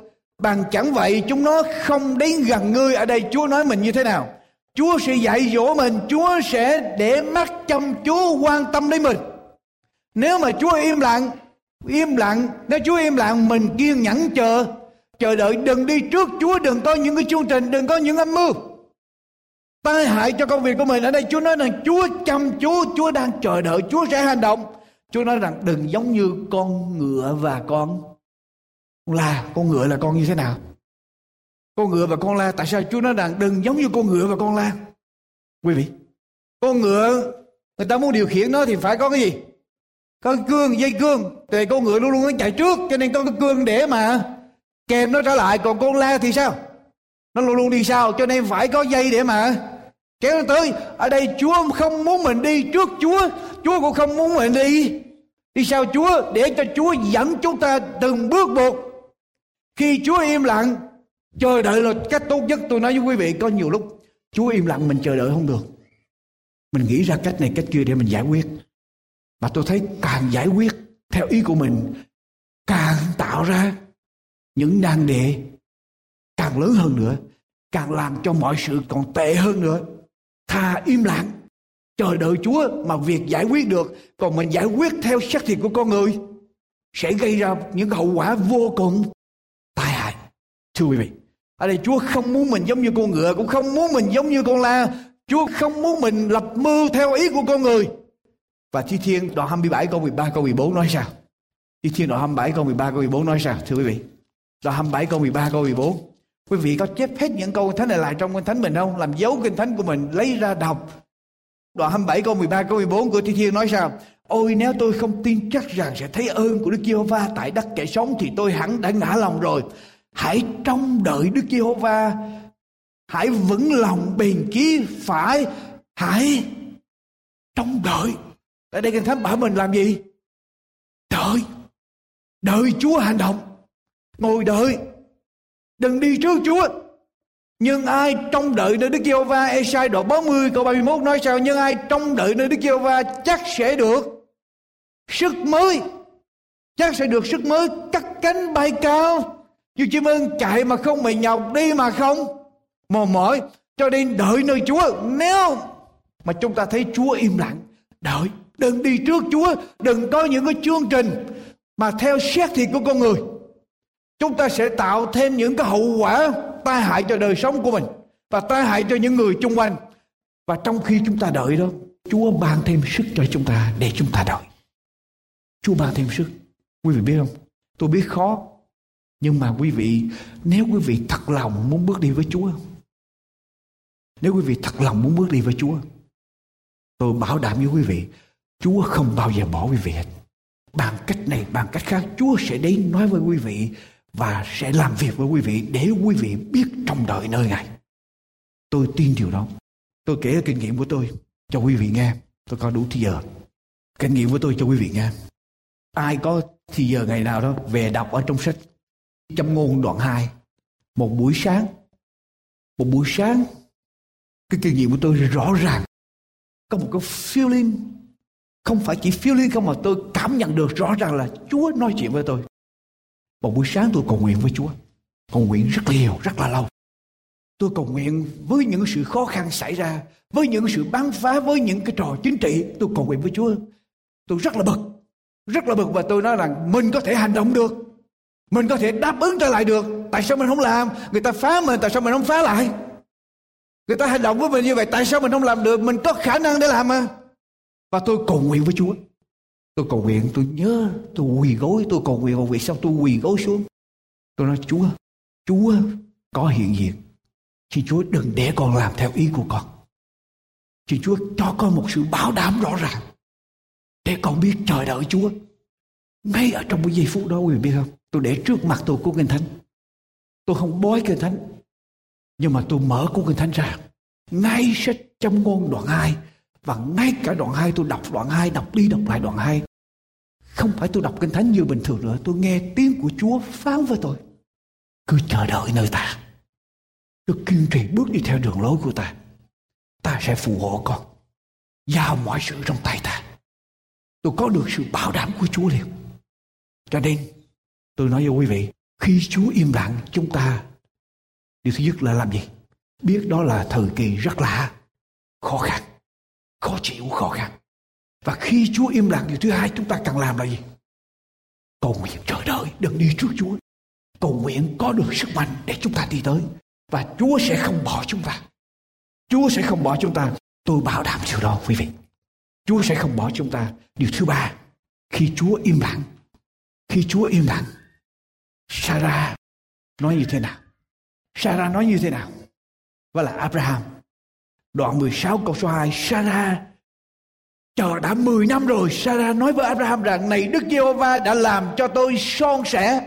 Bằng chẳng vậy, chúng nó không đến gần ngươi. Ở đây Chúa nói mình như thế nào? Chúa sẽ dạy dỗ mình. Chúa sẽ để mắt chăm chú, quan tâm đến mình. Nếu mà Chúa im lặng, im lặng, nếu Chúa im lặng mình kiên nhẫn chờ, chờ đợi đừng đi trước Chúa, đừng có những cái chương trình, đừng có những âm mưu. Tai hại cho công việc của mình ở đây Chúa nói rằng Chúa chăm chú Chúa đang chờ đợi Chúa sẽ hành động. Chúa nói rằng đừng giống như con ngựa và con la. Con ngựa là con như thế nào? Con ngựa và con la tại sao Chúa nói rằng đừng giống như con ngựa và con la? Quý vị con ngựa người ta muốn điều khiển nó thì phải có cái gì? Có cái cương dây cương. Thì con ngựa luôn luôn nó chạy trước, cho nên có cái cương để mà kèm nó trở lại. Còn con la thì sao? Nó luôn luôn đi sau, cho nên phải có dây để mà kéo nó tới. Ở đây Chúa không muốn mình đi trước Chúa. Chúa cũng không muốn mình đi đi sau Chúa, để cho Chúa dẫn chúng ta từng bước một. Khi Chúa im lặng, chờ đợi là cách tốt nhất. Tôi nói với quý vị, có nhiều lúc Chúa im lặng mình chờ đợi không được. Mình nghĩ ra cách này, cách kia để mình giải quyết mà tôi thấy càng giải quyết theo ý của mình, càng tạo ra những nan đề càng lớn hơn nữa, càng làm cho mọi sự còn tệ hơn nữa. Thà im lặng, chờ đợi Chúa mà việc giải quyết được. Còn mình giải quyết theo xác thịt của con người sẽ gây ra những hậu quả vô cùng tai hại. Thưa quý vị, ở đây Chúa không muốn mình giống như con ngựa, cũng không muốn mình giống như con la. Chúa không muốn mình lập mưu theo ý của con người và Thi Thiên đoạn 27 câu 13 câu 14 nói sao Thi Thiên đoạn 27 câu 13 câu 14 nói sao, thưa quý vị đoạn 27 câu 13 câu 14 Quý vị có chép hết những câu thánh này lại trong kinh thánh mình không? Làm dấu kinh thánh của mình, lấy ra đọc. Đoạn 27 câu 13 câu 14 của Thi Thiên nói sao? Ôi, nếu tôi không tin chắc rằng sẽ thấy ơn của Đức Giê-hô-va tại đất kẻ sống thì tôi hẳn đã ngã lòng rồi. Hãy trông đợi Đức Giê-hô-va. Hãy vững lòng bền chí, phải. Hãy trông đợi. Ở đây kinh thánh bảo mình làm gì? Đợi. Đợi Chúa hành động. Ngồi đợi Đừng đi trước Chúa. Nhưng ai trông đợi nơi Đức Giêsu va Esai đoạn 40 câu 31 nói sao? Nhưng ai trông đợi nơi Đức Giêsu va chắc sẽ được sức mới. Chắc sẽ được sức mới cắt cánh bay cao. Chúa chim ơn chạy mà không mệt nhọc, đi mà không mòn mỏi. Cho nên đợi nơi Chúa. Nếu mà chúng ta thấy Chúa im lặng, đợi. Đừng đi trước Chúa, đừng có những cái chương trình mà theo xét thịt của con người. Chúng ta sẽ tạo thêm những cái hậu quả tai hại cho đời sống của mình và tai hại cho những người chung quanh. Và trong khi chúng ta đợi đó Chúa ban thêm sức cho chúng ta để chúng ta đợi. Chúa ban thêm sức. Quý vị biết không? Tôi biết khó nhưng mà quý vị nếu quý vị thật lòng muốn bước đi với Chúa nếu quý vị thật lòng muốn bước đi với Chúa tôi bảo đảm với quý vị Chúa không bao giờ bỏ quý vị hết bằng cách này, bằng cách khác, Chúa sẽ đến nói với quý vị và sẽ làm việc với quý vị để quý vị biết trong đợi nơi Ngài. Tôi tin điều đó. Tôi kể kinh nghiệm của tôi cho quý vị nghe. Tôi có đủ thì giờ. Kinh nghiệm của tôi cho quý vị nghe. Ai có thì giờ ngày nào đó về đọc ở trong sách Châm ngôn đoạn 2. Một buổi sáng. Một buổi sáng. Cái kinh nghiệm của tôi rõ ràng. Có một cái feeling. Không phải chỉ phiêu liên không mà tôi cảm nhận được rõ ràng là Chúa nói chuyện với tôi. Một buổi sáng tôi cầu nguyện với Chúa. Cầu nguyện rất nhiều, rất là lâu. Tôi cầu nguyện với những sự khó khăn xảy ra, với những sự bắn phá, với những cái trò chính trị. Tôi cầu nguyện với Chúa. Tôi rất là bực. Rất là bực và tôi nói rằng mình có thể hành động được. Mình có thể đáp ứng trở lại được. Tại sao mình không làm? Người ta phá mình, tại sao mình không phá lại? Người ta hành động với mình như vậy, tại sao mình không làm được? Mình có khả năng để làm mà. Và tôi cầu nguyện với Chúa. Tôi cầu nguyện, tôi nhớ, tôi quỳ gối, tôi cầu nguyện, cầu nguyện sao tôi quỳ gối xuống. Tôi nói Chúa, Chúa có hiện diện. Xin Chúa đừng để con làm theo ý của con. Xin Chúa cho con một sự bảo đảm rõ ràng. Để con biết chờ đợi Chúa. Ngay ở trong cái giây phút đó quý vị biết không? Tôi để trước mặt tôi cuốn kinh thánh. Tôi không bói kinh thánh. Nhưng mà tôi mở cuốn kinh thánh ra. Ngay sách trong ngôn đoạn 2 và ngay cả đoạn 2 tôi đọc đoạn 2 Đọc đi đọc lại đoạn 2 Không phải tôi đọc kinh thánh như bình thường nữa, Tôi nghe tiếng của Chúa phán với tôi. Cứ chờ đợi nơi ta. Cứ kiên trì bước đi theo đường lối của ta. Ta sẽ phù hộ con. Giao mọi sự trong tay ta. Tôi có được sự bảo đảm của Chúa liền. Cho nên, tôi nói với quý vị, Khi Chúa im lặng, chúng ta, Điều thứ nhất là làm gì? Biết đó là thời kỳ rất lạ, khó khăn khó chịu khó khăn. Và khi Chúa im lặng, điều thứ hai chúng ta cần làm là gì? Cầu nguyện chờ đợi, đừng đi trước Chúa. Cầu nguyện có được sức mạnh để chúng ta đi tới. Và Chúa sẽ không bỏ chúng ta. Chúa sẽ không bỏ chúng ta. Tôi bảo đảm điều đó, quý vị. Chúa sẽ không bỏ chúng ta. Điều thứ ba, khi Chúa im lặng, khi Chúa im lặng, Sarah nói như thế nào? Sarah nói như thế nào? Và là Abraham. Đoạn 16 câu số 2 Sarah, Chờ đã 10 năm rồi, Sarah nói với Abraham rằng, Này Đức Giê-hô-va đã làm cho tôi son sẻ.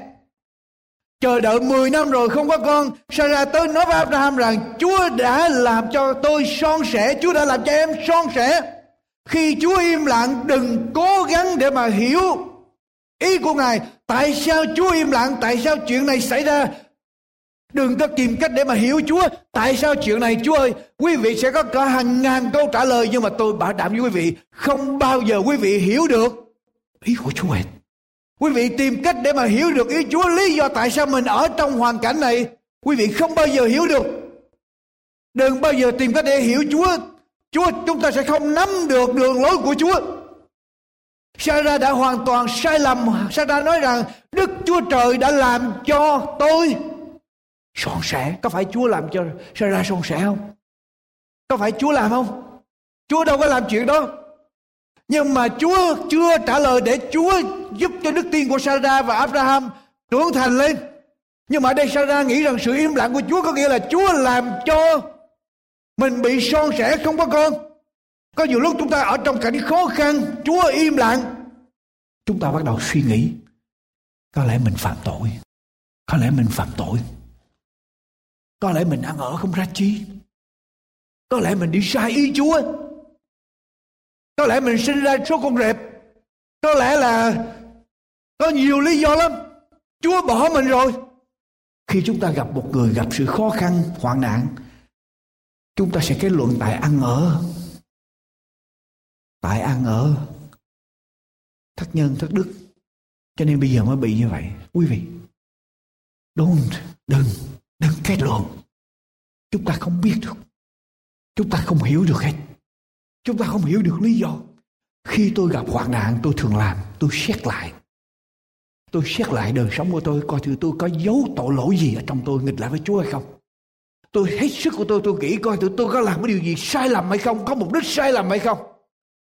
Chờ đợi 10 năm rồi không có con. Sarah tới nói với Abraham rằng, Chúa đã làm cho tôi son sẻ, Chúa đã làm cho em son sẻ. Khi Chúa im lặng, đừng cố gắng để mà hiểu ý của Ngài. Tại sao Chúa im lặng? Tại sao chuyện này xảy ra? Đừng có tìm cách để mà hiểu Chúa. Tại sao chuyện này, Chúa ơi? Quý vị sẽ có cả hàng ngàn câu trả lời. Nhưng mà tôi bảo đảm với quý vị. Không bao giờ quý vị hiểu được ý của Chúa hết. Quý vị tìm cách để mà hiểu được ý Chúa. Lý do tại sao mình ở trong hoàn cảnh này. Quý vị không bao giờ hiểu được. Đừng bao giờ tìm cách để hiểu Chúa. Chúa, chúng ta sẽ không nắm được đường lối của Chúa. Sarah đã hoàn toàn sai lầm. Sarah nói rằng, Đức Chúa Trời đã làm cho tôi son sẻ có phải Chúa làm cho ra son sẻ không? Có phải Chúa làm không? Chúa đâu có làm chuyện đó. Nhưng mà Chúa chưa trả lời để Chúa giúp cho đức tin của Sarah và Abraham trưởng thành lên. Nhưng mà ở đây Sarah nghĩ rằng sự im lặng của Chúa có nghĩa là Chúa làm cho mình bị son sẻ không có con. Có nhiều lúc chúng ta ở trong cảnh khó khăn, Chúa im lặng. Chúng ta bắt đầu suy nghĩ, có lẽ mình phạm tội. Có lẽ mình phạm tội có lẽ mình ăn ở không ra chi. Có lẽ mình đi sai ý chúa. Có lẽ mình sinh ra số con rệp. Có lẽ là có nhiều lý do lắm. Chúa bỏ mình rồi. Khi chúng ta gặp một người gặp sự khó khăn, hoạn nạn, chúng ta sẽ kết luận tại ăn ở. Tại ăn ở. Thất nhân, thất đức. Cho nên bây giờ mới bị như vậy. Quý vị, don't, đừng. Đừng kết luận. Chúng ta không biết được. Chúng ta không hiểu được hết. Chúng ta không hiểu được lý do. Khi tôi gặp hoạn nạn, tôi thường làm. Tôi xét lại. Tôi xét lại đời sống của tôi. Coi thử tôi có dấu tội lỗi gì ở trong tôi, nghịch lại với Chúa hay không. Tôi hết sức của tôi tôi nghĩ coi thử tôi có làm cái điều gì sai lầm hay không. Có mục đích sai lầm hay không.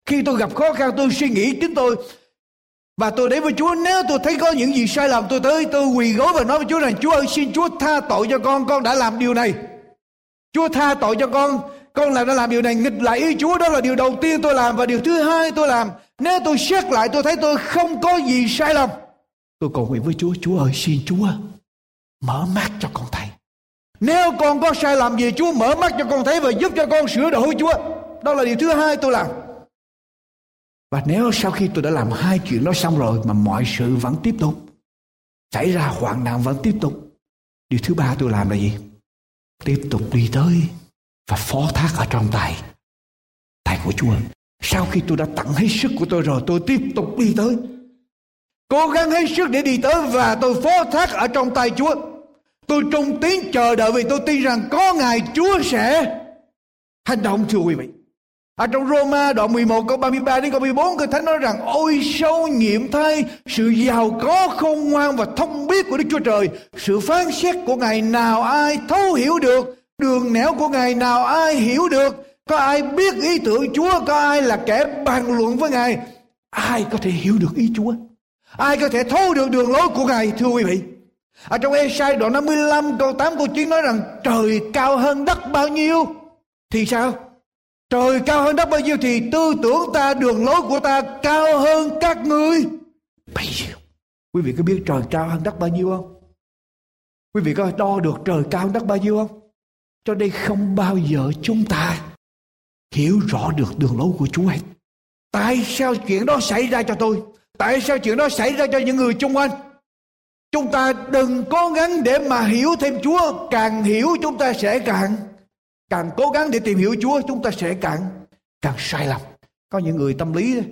Khi tôi gặp khó khăn, tôi suy nghĩ chính tôi và tôi đến với Chúa, nếu tôi thấy có những gì sai lầm, tôi tới, tôi quỳ gối và nói với Chúa rằng, Chúa ơi, xin Chúa tha tội cho con con đã làm điều này. Chúa tha tội cho con con làm đã làm điều này. Nghịch lại ý Chúa, đó là điều đầu tiên tôi làm. Và điều thứ hai tôi làm, nếu tôi xét lại, tôi thấy tôi không có gì sai lầm, tôi cầu nguyện với Chúa Chúa ơi, xin Chúa mở mắt cho con thấy. Nếu con có sai lầm gì, Chúa mở mắt cho con thấy và giúp cho con sửa đổi Chúa. Đó là điều thứ hai tôi làm và nếu sau khi tôi đã làm hai chuyện đó xong rồi mà mọi sự vẫn tiếp tục, xảy ra hoạn nạn vẫn tiếp tục, điều thứ ba tôi làm là gì? Tiếp tục đi tới và phó thác ở trong tay, tay của Chúa. Sau khi tôi đã tặng hết sức của tôi rồi, tôi tiếp tục đi tới. Cố gắng hết sức để đi tới và tôi phó thác ở trong tay Chúa. Tôi trung tín chờ đợi vì tôi tin rằng có ngày Chúa sẽ hành động thưa quý vị. Ở trong Roma đoạn 11 câu 33 đến câu 14 Kinh Thánh nói rằng, Ôi, sâu nhiệm thay, Sự giàu có khôn ngoan và thông biết của Đức Chúa Trời, Sự phán xét của Ngài nào ai thấu hiểu được, Đường nẻo của Ngài nào ai hiểu được, Có ai biết ý tưởng Chúa, Có ai là kẻ bàn luận với Ngài, Ai có thể hiểu được ý Chúa? Ai có thể thấu được đường lối của Ngài, Thưa quý vị? Ở trong Esai đoạn 55 câu 8 câu 9 nói rằng, Trời cao hơn đất bao nhiêu Thì sao? Trời cao hơn đất bao nhiêu thì tư tưởng ta, đường lối của ta cao hơn các ngươi bấy nhiêu. Quý vị có biết trời cao hơn đất bao nhiêu không? Quý vị có đo được trời cao hơn đất bao nhiêu không? Cho đây không bao giờ chúng ta hiểu rõ được đường lối của Chúa hết. Tại sao chuyện đó xảy ra cho tôi? Tại sao chuyện đó xảy ra cho những người chung quanh? Chúng ta đừng cố gắng để mà hiểu thêm Chúa. Càng hiểu chúng ta sẽ càng càng cố gắng để tìm hiểu Chúa, chúng ta sẽ càng càng sai lầm. Có những người tâm lý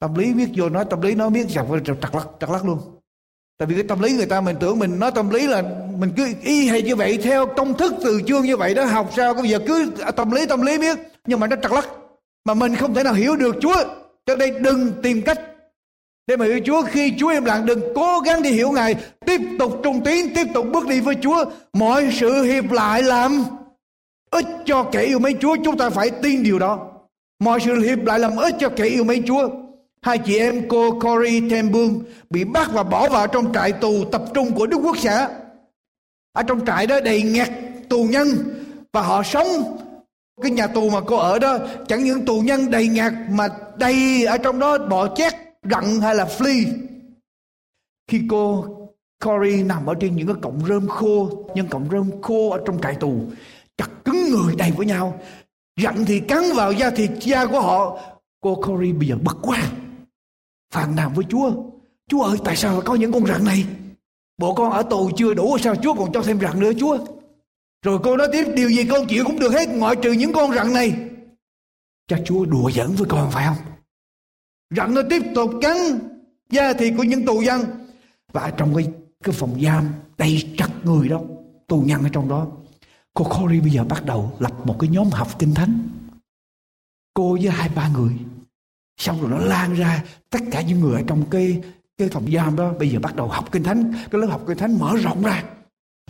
tâm lý biết vô nói, tâm lý nói biết chặt chặt lắc chặt lắc luôn. Tại vì cái tâm lý người ta mình tưởng mình nói tâm lý là mình cứ y hay như vậy, theo công thức từ chương như vậy đó, học sao bây giờ cứ tâm lý tâm lý biết nhưng mà nó chặt lắc. Mà mình không thể nào hiểu được Chúa. Cho nên đừng tìm cách để mà hiểu Chúa. Khi Chúa im lặng, đừng cố gắng đi hiểu Ngài. Tiếp tục trung tín, tiếp tục bước đi với Chúa. Mọi sự hiệp lại làm ích cho kẻ yêu mến Chúa, chúng ta phải tin điều đó. Mọi sự hiệp lại làm ích cho kẻ yêu mến Chúa. Hai chị em cô Corey Tembum bị bắt và bỏ vào trong trại tù tập trung của Đức Quốc xã. Ở trong trại đó đầy nghẹt tù nhân và họ sống. Cái nhà tù mà cô ở đó, chẳng những tù nhân đầy ngạt mà đầy ở trong đó bọ chét, rặn hay là flea khi cô Corey nằm ở trên những cái cọng rơm khô, những cọng rơm khô ở trong trại tù chặt cứng người đầy với nhau. Giận thì cắn vào da thịt da của họ. Cô Cory bây giờ bực quá phàn nàn với Chúa. Chúa ơi, tại sao có những con rắn này? Bộ con ở tù chưa đủ sao Chúa còn cho thêm rắn nữa, Chúa? Rồi cô nói tiếp, điều gì con chịu cũng được hết, Ngoại trừ những con rắn này. Cha Chúa đùa giỡn với con, phải không? Rắn nó tiếp tục cắn Da thịt của những tù dân. Và trong cái cái phòng giam đầy chặt người đó, tù nhân ở trong đó cô Corey bây giờ bắt đầu lập một cái nhóm học kinh thánh. Cô với hai, ba người. Xong rồi nó lan ra tất cả những người ở trong cái cái phòng giam đó. Bây giờ bắt đầu học kinh thánh. Cái lớp học kinh thánh mở rộng ra.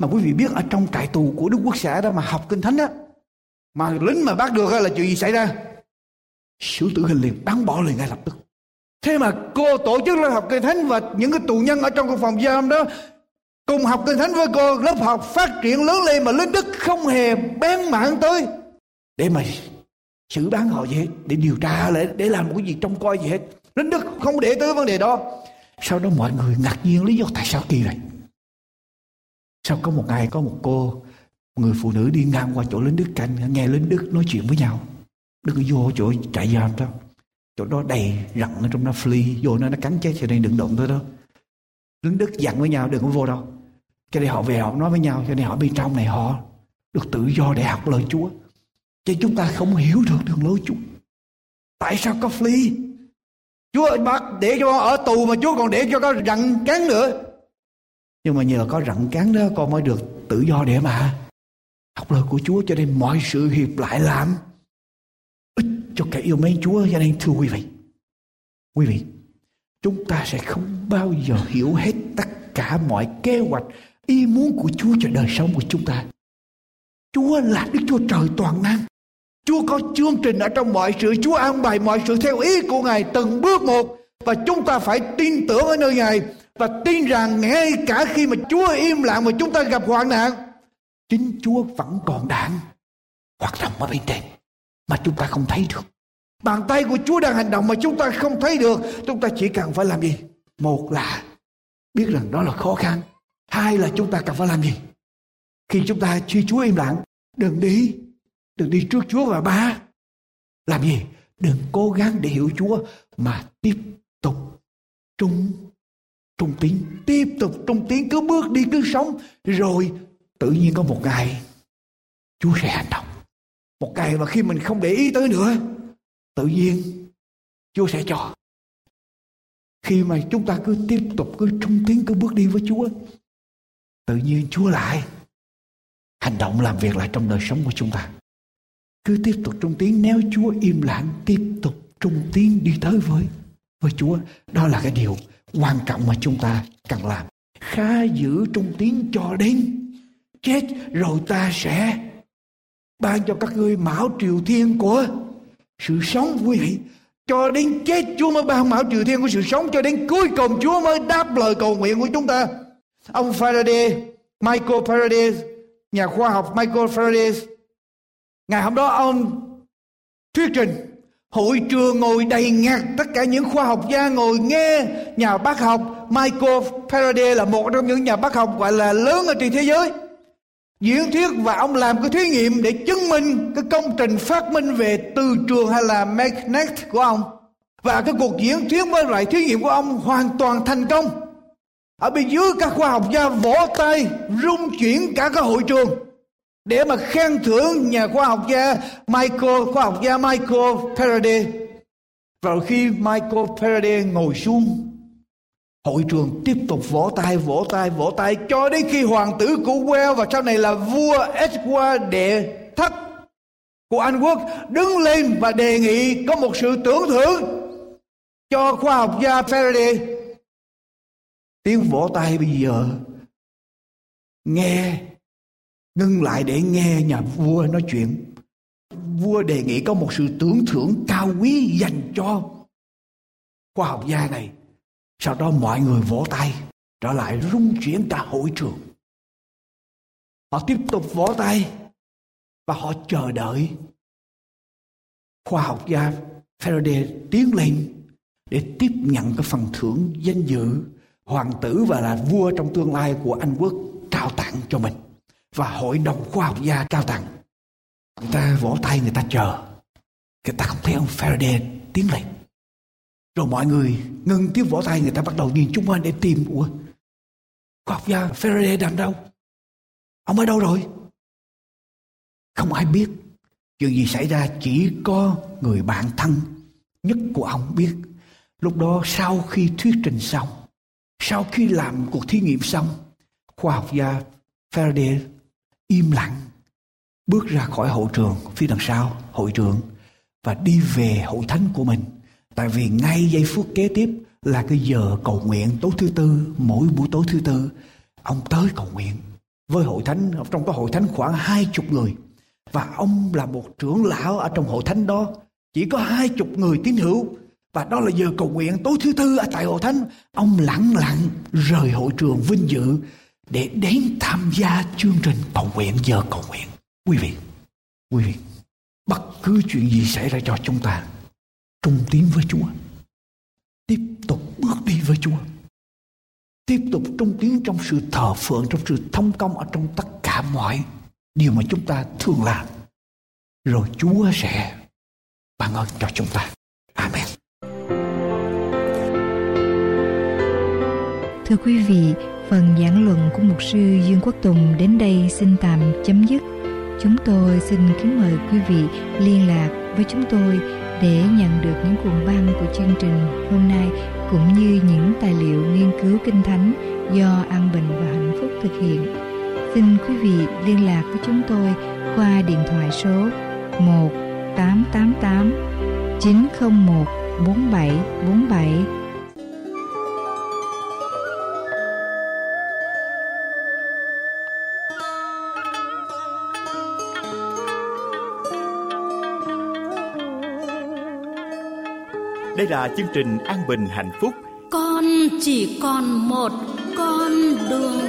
Mà quý vị biết ở trong trại tù của Đức Quốc xã đó mà học kinh thánh á, mà lính mà bắt được là chuyện gì xảy ra? Xử tử hình liền bắn bỏ liền ngay lập tức. Thế mà cô tổ chức lớp học kinh thánh và những cái tù nhân ở trong cái phòng giam đó cùng học kinh thánh với cô, lớp học phát triển lớn lên mà lính đức không hề bén mảng tới. Để mà xử bán họ gì hết, để điều tra lại để làm một cái gì trông coi gì hết. Lính đức không để tới vấn đề đó. Sau đó mọi người ngạc nhiên lý do tại sao kỳ vậy sau có một ngày có một cô, người phụ nữ đi ngang qua chỗ lính đức canh, nghe lính đức nói chuyện với nhau. Đức vô chỗ trại giam đó. Chỗ đó đầy rặn ở trong nó fly vô nó nó cắn chết cho nên đừng động tới đó. Lính đức dặn với nhau, đừng có vô đâu cho nên họ về họ nói với nhau cho nên họ bên trong này họ được tự do để học lời Chúa chứ chúng ta không hiểu được đường lối Chúa tại sao có flea Chúa bắt để cho con ở tù mà Chúa còn để cho con rặn cắn nữa. Nhưng mà nhờ có rặn cắn đó con mới được tự do để mà học lời của Chúa cho nên mọi sự hiệp lại làm ích cho kẻ yêu mến Chúa cho nên thưa quý vị. Quý vị, chúng ta sẽ không bao giờ hiểu hết tất cả mọi kế hoạch ý muốn của Chúa cho đời sống của chúng ta. Chúa là Đức Chúa Trời toàn năng. Chúa có chương trình ở trong mọi sự. Chúa an bài mọi sự theo ý của Ngài từng bước một. Và chúng ta phải tin tưởng ở nơi Ngài. Và tin rằng ngay cả khi mà Chúa im lặng mà chúng ta gặp hoạn nạn, chính Chúa vẫn còn đang hoạt động ở bên trên mà chúng ta không thấy được. Bàn tay của Chúa đang hành động mà chúng ta không thấy được. Chúng ta chỉ cần phải làm gì? Một là biết rằng đó là khó khăn hai là chúng ta cần phải làm gì khi chúng ta chi Chúa im lặng đừng đi Đừng đi trước Chúa và ba. Làm gì? Đừng cố gắng để hiểu Chúa mà tiếp tục trung trung tiến, tiếp tục trung tiến cứ bước đi cứ sống rồi tự nhiên có một ngày Chúa sẽ hành động một ngày mà khi mình không để ý tới nữa tự nhiên Chúa sẽ cho khi mà chúng ta cứ tiếp tục cứ trung tiến cứ bước đi với Chúa tự nhiên Chúa lại hành động làm việc lại trong đời sống của chúng ta. Cứ tiếp tục trung tiến nếu Chúa im lặng, tiếp tục trung tiến đi tới với với Chúa, đó là cái điều quan trọng mà chúng ta cần làm. Khá giữ trung tiến cho đến chết, rồi ta sẽ ban cho các ngươi mão triều thiên của sự sống quý vị cho đến chết, Chúa mới ban mão triều thiên của sự sống, cho đến cuối cùng Chúa mới đáp lời cầu nguyện của chúng ta ông Faraday, Michael Faraday, nhà khoa học Michael Faraday. Ngày hôm đó ông thuyết trình, Hội trường ngồi đầy ngạt Tất cả những khoa học gia ngồi nghe Nhà bác học Michael Faraday là một trong những nhà bác học gọi là lớn ở trên thế giới. Diễn thuyết và ông làm cái thí nghiệm để chứng minh cái công trình phát minh về từ trường hay là magnet của ông. Và cái cuộc diễn thuyết với lại thí nghiệm của ông hoàn toàn thành công ở bên dưới các khoa học gia vỗ tay rung chuyển cả cái hội trường để mà khen thưởng nhà khoa học gia Michael khoa học gia Michael Faraday. và khi Michael Faraday ngồi xuống Hội trường tiếp tục vỗ tay, vỗ tay, vỗ tay cho đến khi hoàng tử của Wales và sau này là vua Edward đệ thất của Anh Quốc đứng lên và đề nghị có một sự tưởng thưởng cho khoa học gia Faraday. Tiếng vỗ tay bây giờ nghe, ngưng lại để nghe nhà vua nói chuyện. Vua đề nghị có một sự tưởng thưởng cao quý dành cho khoa học gia này. Sau đó mọi người vỗ tay, trở lại rung chuyển cả hội trường. Họ tiếp tục vỗ tay và họ chờ đợi khoa học gia Faraday tiến lên để tiếp nhận cái phần thưởng danh dự hoàng tử và là vua trong tương lai của Anh quốc trao tặng cho mình. Và hội đồng khoa học gia trao tặng. Người ta vỗ tay người ta chờ. Người ta không thấy ông Faraday tiến lên. Rồi mọi người ngừng tiếng vỗ tay, người ta bắt đầu nhìn chung quanh để tìm, ủa, khoa học gia Faraday đang đâu? Ông ở đâu rồi? Không ai biết. Chuyện gì xảy ra chỉ có người bạn thân nhất của ông biết. Lúc đó sau khi thuyết trình xong sau khi làm cuộc thí nghiệm xong, khoa học gia Faraday im lặng, bước ra khỏi hội trường, phía đằng sau, hội trường, và đi về hội thánh của mình. Tại vì ngay giây phút kế tiếp là cái giờ cầu nguyện tối thứ tư, mỗi buổi tối thứ tư, ông tới cầu nguyện với hội thánh. Trong có hội thánh khoảng hai chục người. Và ông là một trưởng lão ở trong hội thánh đó. Chỉ có hai chục người tín hữu và đó là giờ cầu nguyện tối thứ tư ở tại hội thánh. Ông lặng lặng rời hội trường vinh dự để đến tham gia chương trình cầu nguyện giờ cầu nguyện. Quý vị quý vị, bất cứ chuyện gì xảy ra cho chúng ta, trung tín với chúa, tiếp tục bước đi với chúa, tiếp tục trung tín trong sự thờ phượng, trong sự thông công ở trong tất cả mọi điều mà chúng ta thường làm rồi chúa sẽ ban ơn cho chúng ta. Amen. Thưa quý vị, phần giảng luận của mục sư dương quốc tùng đến đây xin tạm chấm dứt. Chúng tôi xin kính mời quý vị liên lạc với chúng tôi để nhận được những cuộn băng của chương trình hôm nay cũng như những tài liệu nghiên cứu kinh thánh do an bình và hạnh phúc thực hiện. Xin quý vị liên lạc với chúng tôi qua điện thoại số 1 888 901 4747 Đây là chương trình An Bình Hạnh Phúc. Con chỉ còn một con đường.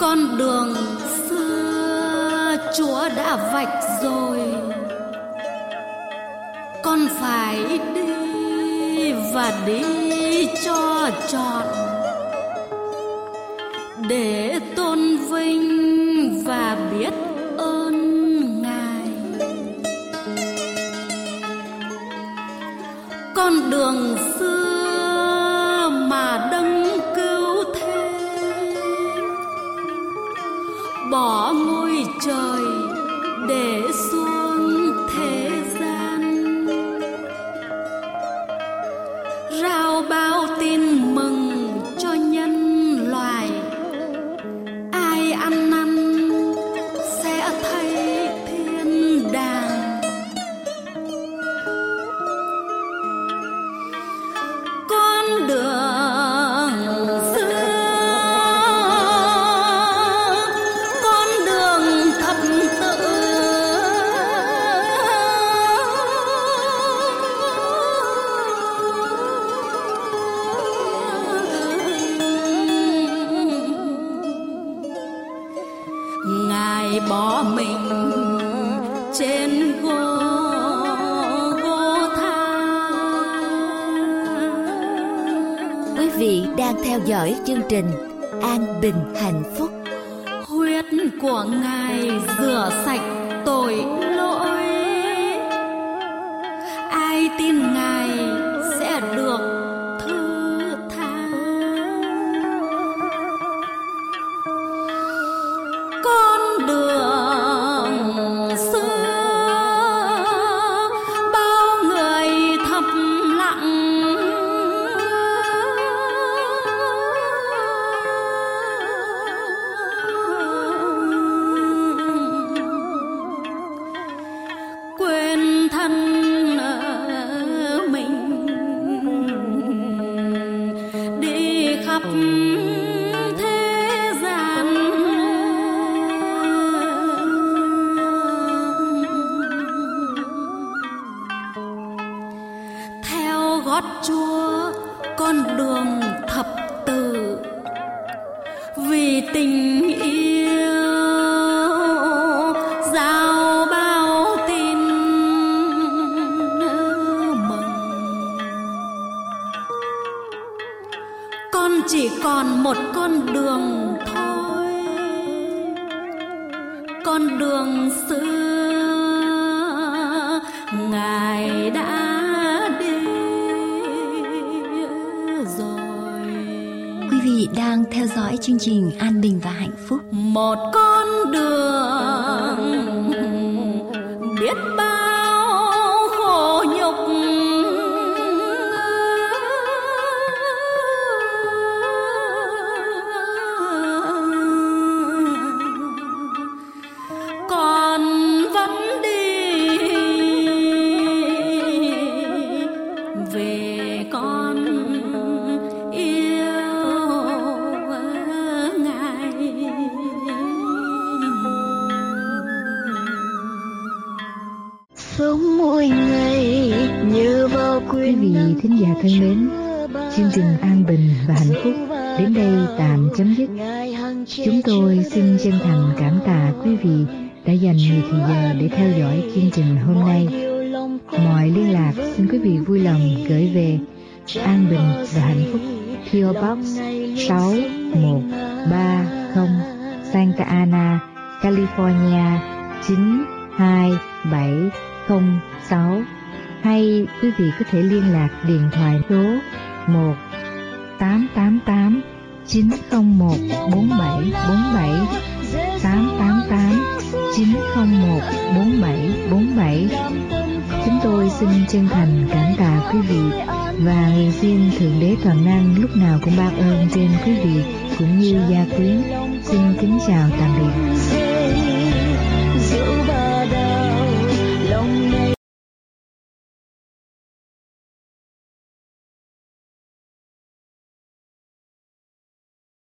Con đường xưa chúa đã vạch rồi. Con phải đi và đi cho trọn. Để tôi đường dõi chương trình An Bình Hạnh Phúc. Huyết của ngài rửa sạch quý vị đang theo dõi chương trình an bình và hạnh phúc. Một con đường thân mến, chương trình sạc điện thoại số